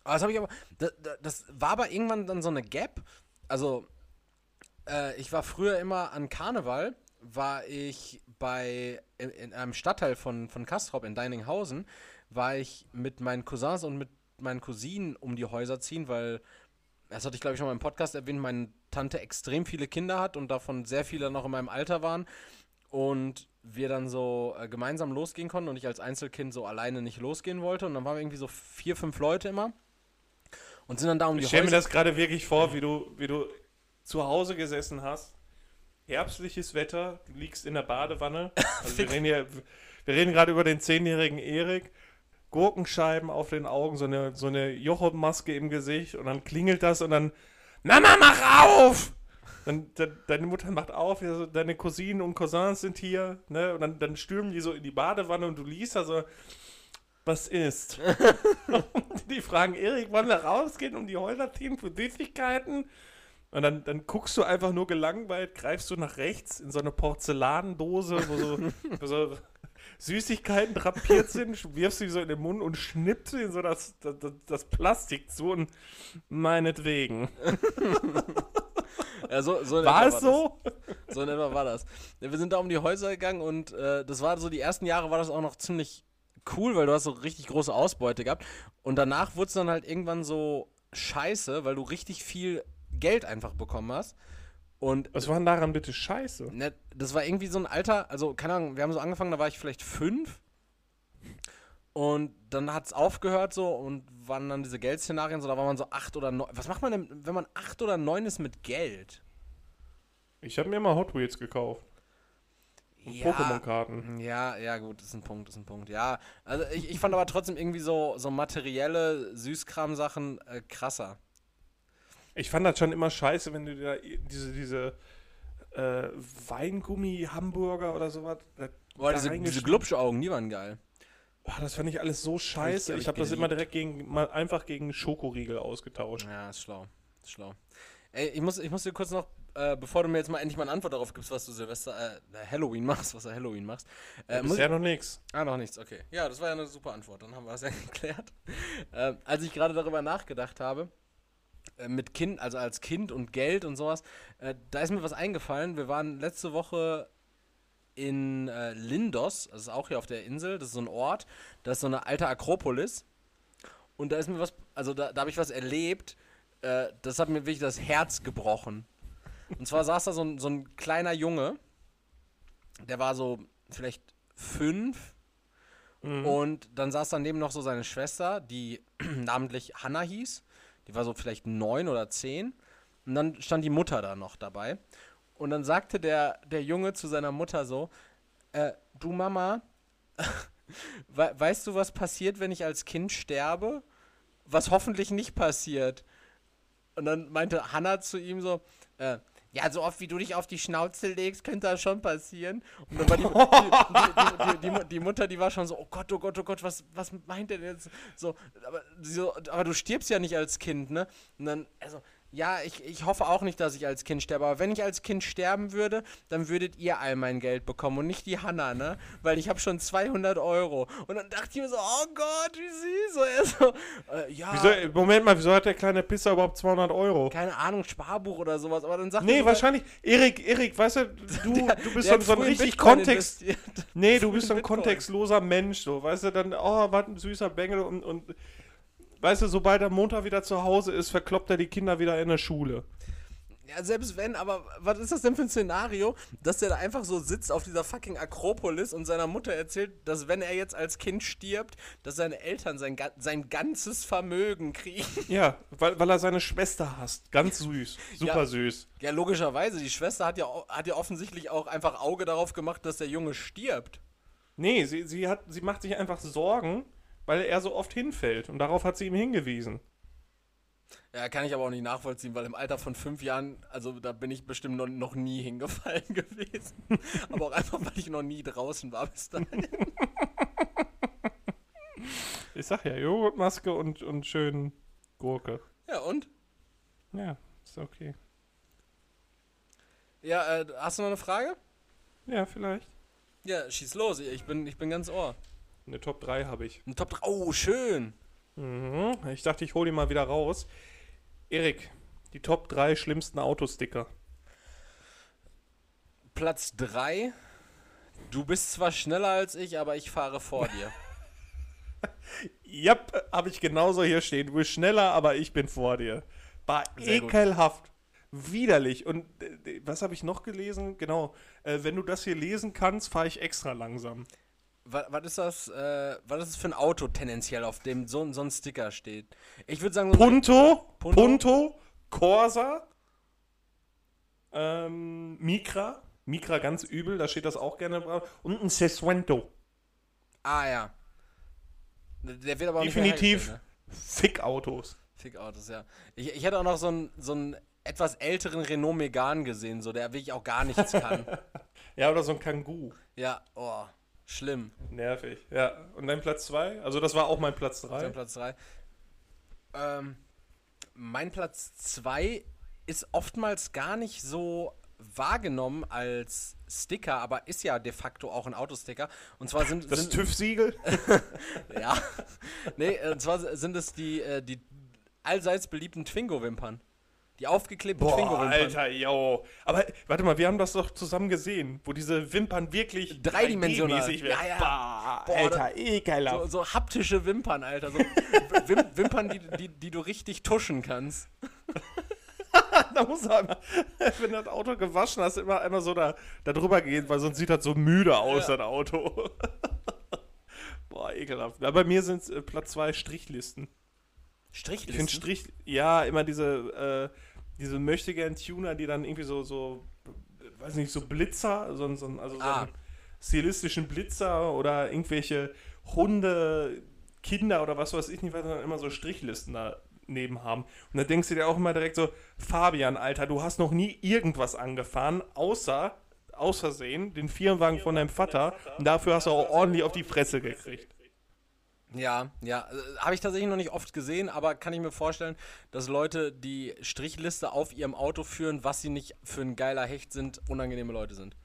Aber das habe ich aber. Das, das war aber irgendwann dann so eine Gap. Also, äh, ich war früher immer an Karneval, war ich bei in, in einem Stadtteil von, von Kastrop in Deininghausen, war ich mit meinen Cousins und mit meinen Cousinen um die Häuser ziehen, weil, das hatte ich glaube ich schon mal im Podcast erwähnt, meine Tante extrem viele Kinder hat und davon sehr viele noch in meinem Alter waren. Und wir dann so äh, gemeinsam losgehen konnten und ich als Einzelkind so alleine nicht losgehen wollte. Und dann waren wir irgendwie so vier, fünf Leute immer. Und sind dann da um die Ich stelle mir das gerade wirklich vor, wie du, wie du zu Hause gesessen hast. Herbstliches Wetter, du liegst in der Badewanne. Also wir, reden hier, wir reden gerade über den zehnjährigen Erik. Gurkenscheiben auf den Augen, so eine, so eine Jochop-Maske im Gesicht und dann klingelt das und dann Mama, mach auf! Dann, de, deine Mutter macht auf, ja, so, deine Cousinen und Cousins sind hier, ne? Und dann, dann stürmen die so in die Badewanne und du liest da so, was ist? die fragen Erik, wollen wir rausgehen, um die Häuser ziehen für Süßigkeiten? Und dann, dann guckst du einfach nur gelangweilt, greifst du nach rechts in so eine Porzellandose, wo so, wo so Süßigkeiten drapiert sind, wirfst du die so in den Mund und schnippst ihnen so das, das, das Plastik zu und meinetwegen. Ja, so, so War es so? Das. So in etwa war das. Wir sind da um die Häuser gegangen und äh, das war so, die ersten Jahre war das auch noch ziemlich cool, weil du hast so richtig große Ausbeute gehabt. Und danach wurde es dann halt irgendwann so scheiße, weil du richtig viel Geld einfach bekommen hast. Und Was war denn daran bitte scheiße? Ne, das war irgendwie so ein Alter, also keine Ahnung, wir haben so angefangen, da war ich vielleicht fünf. Und dann hat es aufgehört so und waren dann diese Geldszenarien, so da war man so acht oder neun. Was macht man denn, wenn man acht oder neun ist mit Geld? Ich habe mir immer Hot Wheels gekauft. Und Pokémon-Karten. Ja, ja, gut, das ist ein Punkt, das ist ein Punkt. Ja, also ich, ich fand aber trotzdem irgendwie so, so materielle Süßkram-Sachen äh, krasser. Ich fand das schon immer scheiße, wenn du dir da diese, diese äh, Weingummi-Hamburger oder sowas. da- Boah, da diese, diese Glubschaugen, die waren geil. Boah, das fand ich alles so scheiße. Ich ich habe das immer direkt gegen, mal einfach gegen Schokoriegel ausgetauscht. Ja, ist schlau. Ist schlau. Ey, ich muss, ich muss dir kurz noch, äh, bevor du mir jetzt mal endlich mal eine Antwort darauf gibst, was du Silvester, äh, Halloween machst, was du Halloween machst. Äh, Bisher noch nichts. ah, noch nichts, okay. Ja, das war ja eine super Antwort, dann haben wir das ja geklärt. Ähm, als ich gerade darüber nachgedacht habe, äh, mit Kind, also als Kind und Geld und sowas, äh, da ist mir was eingefallen. Wir waren letzte Woche in äh, Lindos, das ist auch hier auf der Insel, das ist so ein Ort, das ist so eine alte Akropolis. Und da ist mir was, also da, da habe ich was erlebt, äh, das hat mir wirklich das Herz gebrochen. Und zwar saß da so ein, so ein kleiner Junge, der war so vielleicht fünf. Und dann saß daneben noch so seine Schwester, die namentlich Hannah hieß. Die war so vielleicht neun oder zehn. Und dann stand die Mutter da noch dabei. Und dann sagte der, der Junge zu seiner Mutter so, äh, du Mama, we weißt du, was passiert, wenn ich als Kind sterbe? Was hoffentlich nicht passiert. Und dann meinte Hannah zu ihm so, äh, ja, so oft wie du dich auf die Schnauze legst, könnte das schon passieren. Und dann war die, die, die, die, Mutter, die war schon so, oh Gott, oh Gott, oh Gott, was, was meint denn jetzt? So, aber, so, aber du stirbst ja nicht als Kind, ne? Und dann, also, ja, ich, ich hoffe auch nicht, dass ich als Kind sterbe, aber wenn ich als Kind sterben würde, dann würdet ihr all mein Geld bekommen und nicht die Hanna, ne? Weil ich habe schon 200 Euro. Und dann dachte ich mir so, oh Gott, wie süß. So, er so, äh, ja, Wieso, Moment mal, wieso hat der kleine Pisser überhaupt 200 Euro? keine Ahnung, Sparbuch oder sowas, aber dann sagt Nee, er wahrscheinlich. Erik, Erik, weißt du, du, der- du bist so, so ein richtig Bitcoin Kontext. investiert. Nee, du bist so ein Bitcoin. kontextloser Mensch, so, weißt du, dann, oh, was ein süßer Bengel und, und, weißt du, sobald er Montag wieder zu Hause ist, verkloppt er die Kinder wieder in der Schule. Ja, selbst wenn, aber was ist das denn für ein Szenario, dass der da einfach so sitzt auf dieser fucking Akropolis und seiner Mutter erzählt, dass wenn er jetzt als Kind stirbt, dass seine Eltern sein, sein ganzes Vermögen kriegen. Ja, weil, weil er seine Schwester hasst. Ganz süß. Super Ja. süß. Ja, logischerweise, die Schwester hat ja, hat ja offensichtlich auch einfach Auge darauf gemacht, dass der Junge stirbt. Nee, sie, sie, hat, sie macht sich einfach Sorgen, weil er so oft hinfällt. Und darauf hat sie ihm hingewiesen. Ja, kann ich aber auch nicht nachvollziehen, weil im Alter von fünf Jahren, also da bin ich bestimmt noch, noch nie hingefallen gewesen. aber auch einfach, weil ich noch nie draußen war bis dahin. Ich sag ja, Joghurtmaske und, und schön Gurke. Ja, und? Ja, ist okay. Ja, äh, hast du noch eine Frage? Ja, vielleicht. Ja, schieß los, ich bin, ich bin ganz ohr. Eine Top 3 habe ich. Ein Top 3. Oh, schön. Mhm. Ich dachte, ich hole die mal wieder raus. Erik, die Top 3 schlimmsten Autosticker. Platz 3. Du bist zwar schneller als ich, aber ich fahre vor dir. Yep, habe ich genauso hier stehen. Du bist schneller, aber ich bin vor dir. War Sehr gut. ekelhaft. Widerlich. Und äh, was habe ich noch gelesen? Genau. Äh, wenn du das hier lesen kannst, fahre ich extra langsam. Was, was ist das, äh, was ist das für ein Auto tendenziell, auf dem so, ein- so ein Sticker steht? Ich würde sagen, so Punto, Punto? Punto, Corsa, ähm, Micra. Micra ganz übel, da steht das auch gerne drauf. Und ein Sesuento. Ah, ja. Der wird aber Definitiv hergestellt, Fickautos. ne? Fick-Autos, ja. Ich, ich hätte auch noch so einen, so einen etwas älteren Renault Megane gesehen, so der wirklich auch gar nichts kann. Ja, oder so ein Kangoo. ja, oh, schlimm. Nervig. Ja. Und dein Platz 2? Also das war auch mein Platz Dein 3. Platz 3. Ähm, mein Platz 2 ist oftmals gar nicht so wahrgenommen als Sticker, aber ist ja de facto auch ein Autosticker. Und zwar sind. Das sind, TÜV-Siegel? ja. nee, und zwar sind es die, äh, die allseits beliebten Twingo-Wimpern. Die aufgeklebten Boah, Twingo-Wimpern. Alter, yo. Aber warte mal, wir haben das doch zusammen gesehen, wo diese Wimpern wirklich Dreidimensional. 3D-mäßig werden. Ja, ja. Bah, Boah, Alter, ekelhaft. So, so haptische Wimpern, Alter. So Wim Wimpern, die, die, die du richtig tuschen kannst. da muss er einmal, wenn das Auto gewaschen hast, immer einmal so da, da drüber gehen, weil sonst sieht das so müde aus, Ja. das Auto. Boah, ekelhaft. Ja, bei mir sind es äh, Platz zwei Strichlisten. Ich Strichlisten. finde Strich, ja, immer diese, äh, diese möchtegern Tuner, die dann irgendwie so, so, weiß nicht, so Blitzer, so, ein- so, also so Ah. einen stilistischen Blitzer oder irgendwelche Hunde, Kinder oder was weiß ich nicht, was dann immer so Strichlisten daneben haben. Und da denkst du dir auch immer direkt so, Fabian, Alter, du hast noch nie irgendwas angefahren, außer aus Versehen den Firmenwagen von deinem Vater und dafür hast du auch ordentlich auf die Fresse gekriegt. Ja, ja. äh, Habe ich tatsächlich noch nicht oft gesehen, aber kann ich mir vorstellen, dass Leute, die Strichliste auf ihrem Auto führen, was sie nicht für ein geiler Hecht sind, unangenehme Leute sind.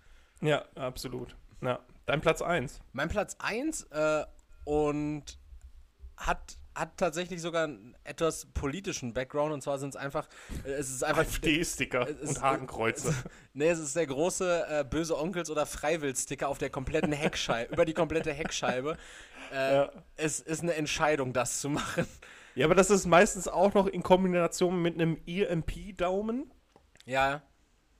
Ja, absolut. Ja, dein Platz 1. Mein Platz 1 äh, und hat, hat tatsächlich sogar einen etwas politischen Background und zwar sind es einfach, äh, es ist einfach AfD-Sticker es ist- und Hakenkreuze. Nee, es ist der große äh, böse Onkels oder Freiwill-Sticker auf der kompletten Heckscheibe, über die komplette Heckscheibe. Äh, Ja. Es ist eine Entscheidung, das zu machen. Ja, aber das ist meistens auch noch in Kombination mit einem EMP-Daumen. Ja,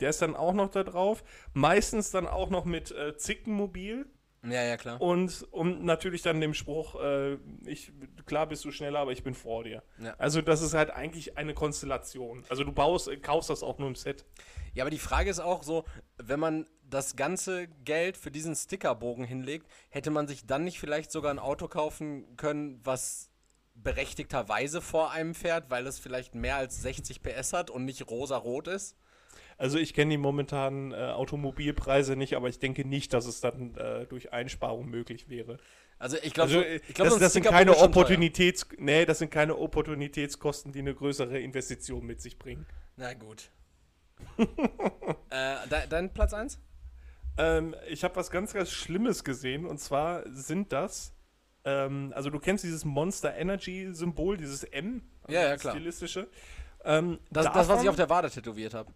Der ist dann auch noch da drauf. Meistens dann auch noch mit äh, Zickenmobil. Ja, ja, klar. Und, und natürlich dann dem Spruch, äh, ich, klar bist du schneller, aber ich bin vor dir. Ja. Also das ist halt eigentlich eine Konstellation. Also du baust, äh, kaufst das auch nur im Set. Ja, aber die Frage ist auch so, wenn man das ganze Geld für diesen Stickerbogen hinlegt, hätte man sich dann nicht vielleicht sogar ein Auto kaufen können, was berechtigterweise vor einem fährt, weil es vielleicht mehr als 60 PS hat und nicht rosa-rot ist? Also ich kenne die momentanen äh, Automobilpreise nicht, aber ich denke nicht, dass es dann äh, durch Einsparung möglich wäre. Also ich glaube, Also, ich glaub, das, das sind keine. Opportunitäts, nee, das sind keine Opportunitätskosten, die eine größere Investition mit sich bringen. Na gut. äh, de dein Platz 1? Ähm, ich habe was ganz, ganz Schlimmes gesehen und zwar sind das, ähm, also du kennst dieses Monster Energy Symbol, dieses M, also Ja, ja, das klar. stilistische. Ähm, Das, das, was ich davon- auf der Wade tätowiert habe.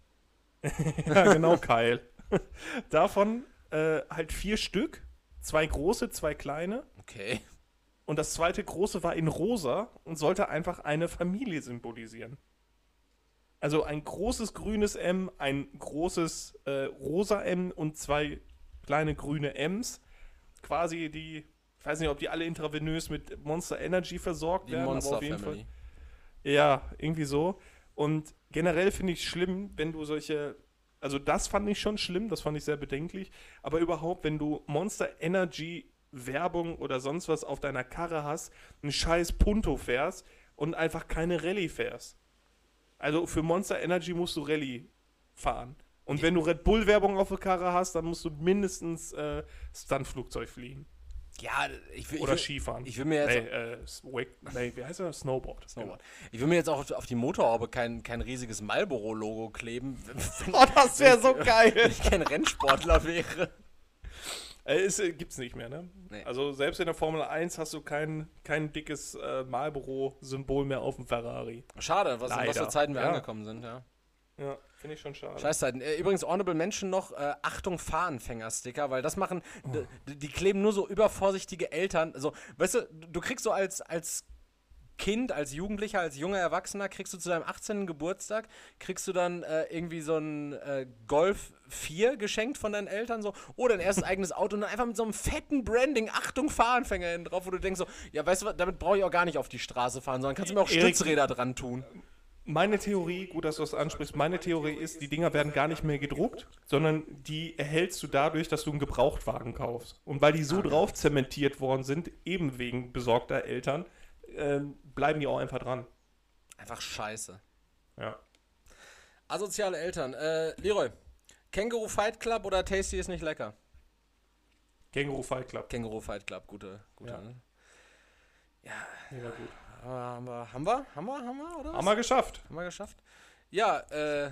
ja, genau, Kyle. davon äh, halt vier Stück, zwei große, zwei kleine. Okay. Und das zweite große war in rosa und sollte einfach eine Familie symbolisieren. Also ein großes grünes M, ein großes äh, rosa M und zwei kleine grüne Ms. Quasi die, ich weiß nicht, ob die alle intravenös mit Monster Energy versorgt Die werden, Monster aber auf jeden Family. Fall. Ja, irgendwie so. Und generell finde ich schlimm, wenn du solche. Also, das fand ich schon schlimm, das fand ich sehr bedenklich. Aber überhaupt, wenn du Monster Energy Werbung oder sonst was auf deiner Karre hast, einen scheiß Punto fährst und einfach keine Rallye fährst. Also, für Monster Energy musst du Rallye fahren. Und wenn du Red Bull Werbung auf der Karre hast, dann musst du mindestens äh, Stuntflugzeug fliegen. Ja, ich will, Oder ich will, Skifahren. ich will mir jetzt Nee, äh, Wake, nee, wie heißt das? Snowboard. Snowboard. Ich will mir jetzt auch auf, die Motorhaube kein, kein riesiges Marlboro-Logo kleben, wenn, Oh, das wäre so geil. wenn ich kein Rennsportler wäre. Äh, es äh, gibt's nicht mehr, ne? Nee. Also selbst in der Formel 1 hast du kein, kein dickes äh, Marlboro-Symbol mehr auf dem Ferrari. Schade, was, was Leider. für Zeiten wir Ja. angekommen sind, ja. Ja, finde ich schon schade. Scheißzeiten. Äh, übrigens, Honorable Mention noch, äh, Achtung, Fahranfänger-Sticker, weil das machen, d- die kleben nur so übervorsichtige Eltern. Also, weißt du, du kriegst so als, als Kind, als Jugendlicher, als junger Erwachsener, kriegst du zu deinem 18. Geburtstag, kriegst du dann äh, irgendwie so ein äh, Golf 4 geschenkt von deinen Eltern, so, oder ein erstes eigenes Auto und dann einfach mit so einem fetten Branding, Achtung, Fahranfänger hinten drauf, wo du denkst so, ja, weißt du was, damit brauche ich auch gar nicht auf die Straße fahren, sondern kannst du mir auch Stützräder dran tun. Meine Theorie, gut, dass du das ansprichst, meine Theorie ist, die Dinger werden gar nicht mehr gedruckt, sondern die erhältst du dadurch, dass du einen Gebrauchtwagen kaufst. Und weil die so drauf zementiert worden sind, eben wegen besorgter Eltern, ähm, bleiben die auch einfach dran. Einfach scheiße. Ja. Asoziale Eltern. Äh, Leroy, Känguru Fight Club oder Tasty ist nicht lecker? Känguru Fight Club. Känguru Fight Club, gute, gute. Ja. Ne? Mega gut. Haben wir, haben wir, haben wir, haben wir, oder? Haben wir geschafft. Haben wir geschafft? Ja, äh, äh,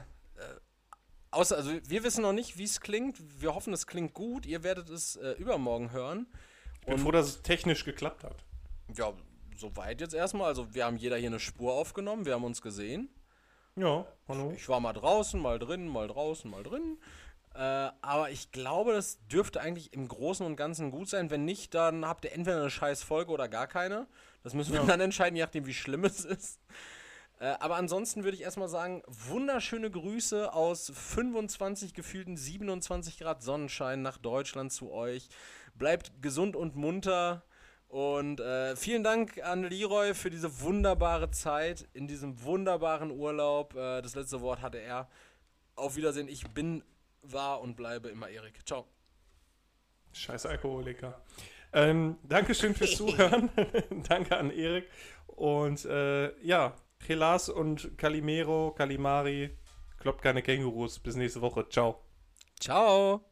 außer, also wir wissen noch nicht, wie es klingt. Wir hoffen, es klingt gut. Ihr werdet es äh, übermorgen hören. Ich bin froh, dass es technisch geklappt hat. Ja, soweit jetzt erstmal. Also wir haben jeder hier eine Spur aufgenommen, wir haben uns gesehen. Ja, hallo. Ich war mal draußen, mal drin, mal draußen, mal drin. Äh, aber ich glaube, das dürfte eigentlich im Großen und Ganzen gut sein. Wenn nicht, dann habt ihr entweder eine scheiß Folge oder gar keine. Das müssen wir dann entscheiden, je nachdem, wie schlimm es ist. Äh, aber ansonsten würde ich erstmal sagen, wunderschöne Grüße aus 25 gefühlten 27 Grad Sonnenschein nach Deutschland zu euch. Bleibt gesund und munter. Und äh, vielen Dank an Leroy für diese wunderbare Zeit in diesem wunderbaren Urlaub. Äh, das letzte Wort hatte er. Auf Wiedersehen. Ich bin, war und bleibe immer Erik. Ciao. Scheiß Alkoholiker. Ähm, Dankeschön fürs Zuhören. Danke an Erik. Und äh, ja, Gelas und Calimero, Calimari. Kloppt keine Kängurus. Bis nächste Woche. Ciao. Ciao.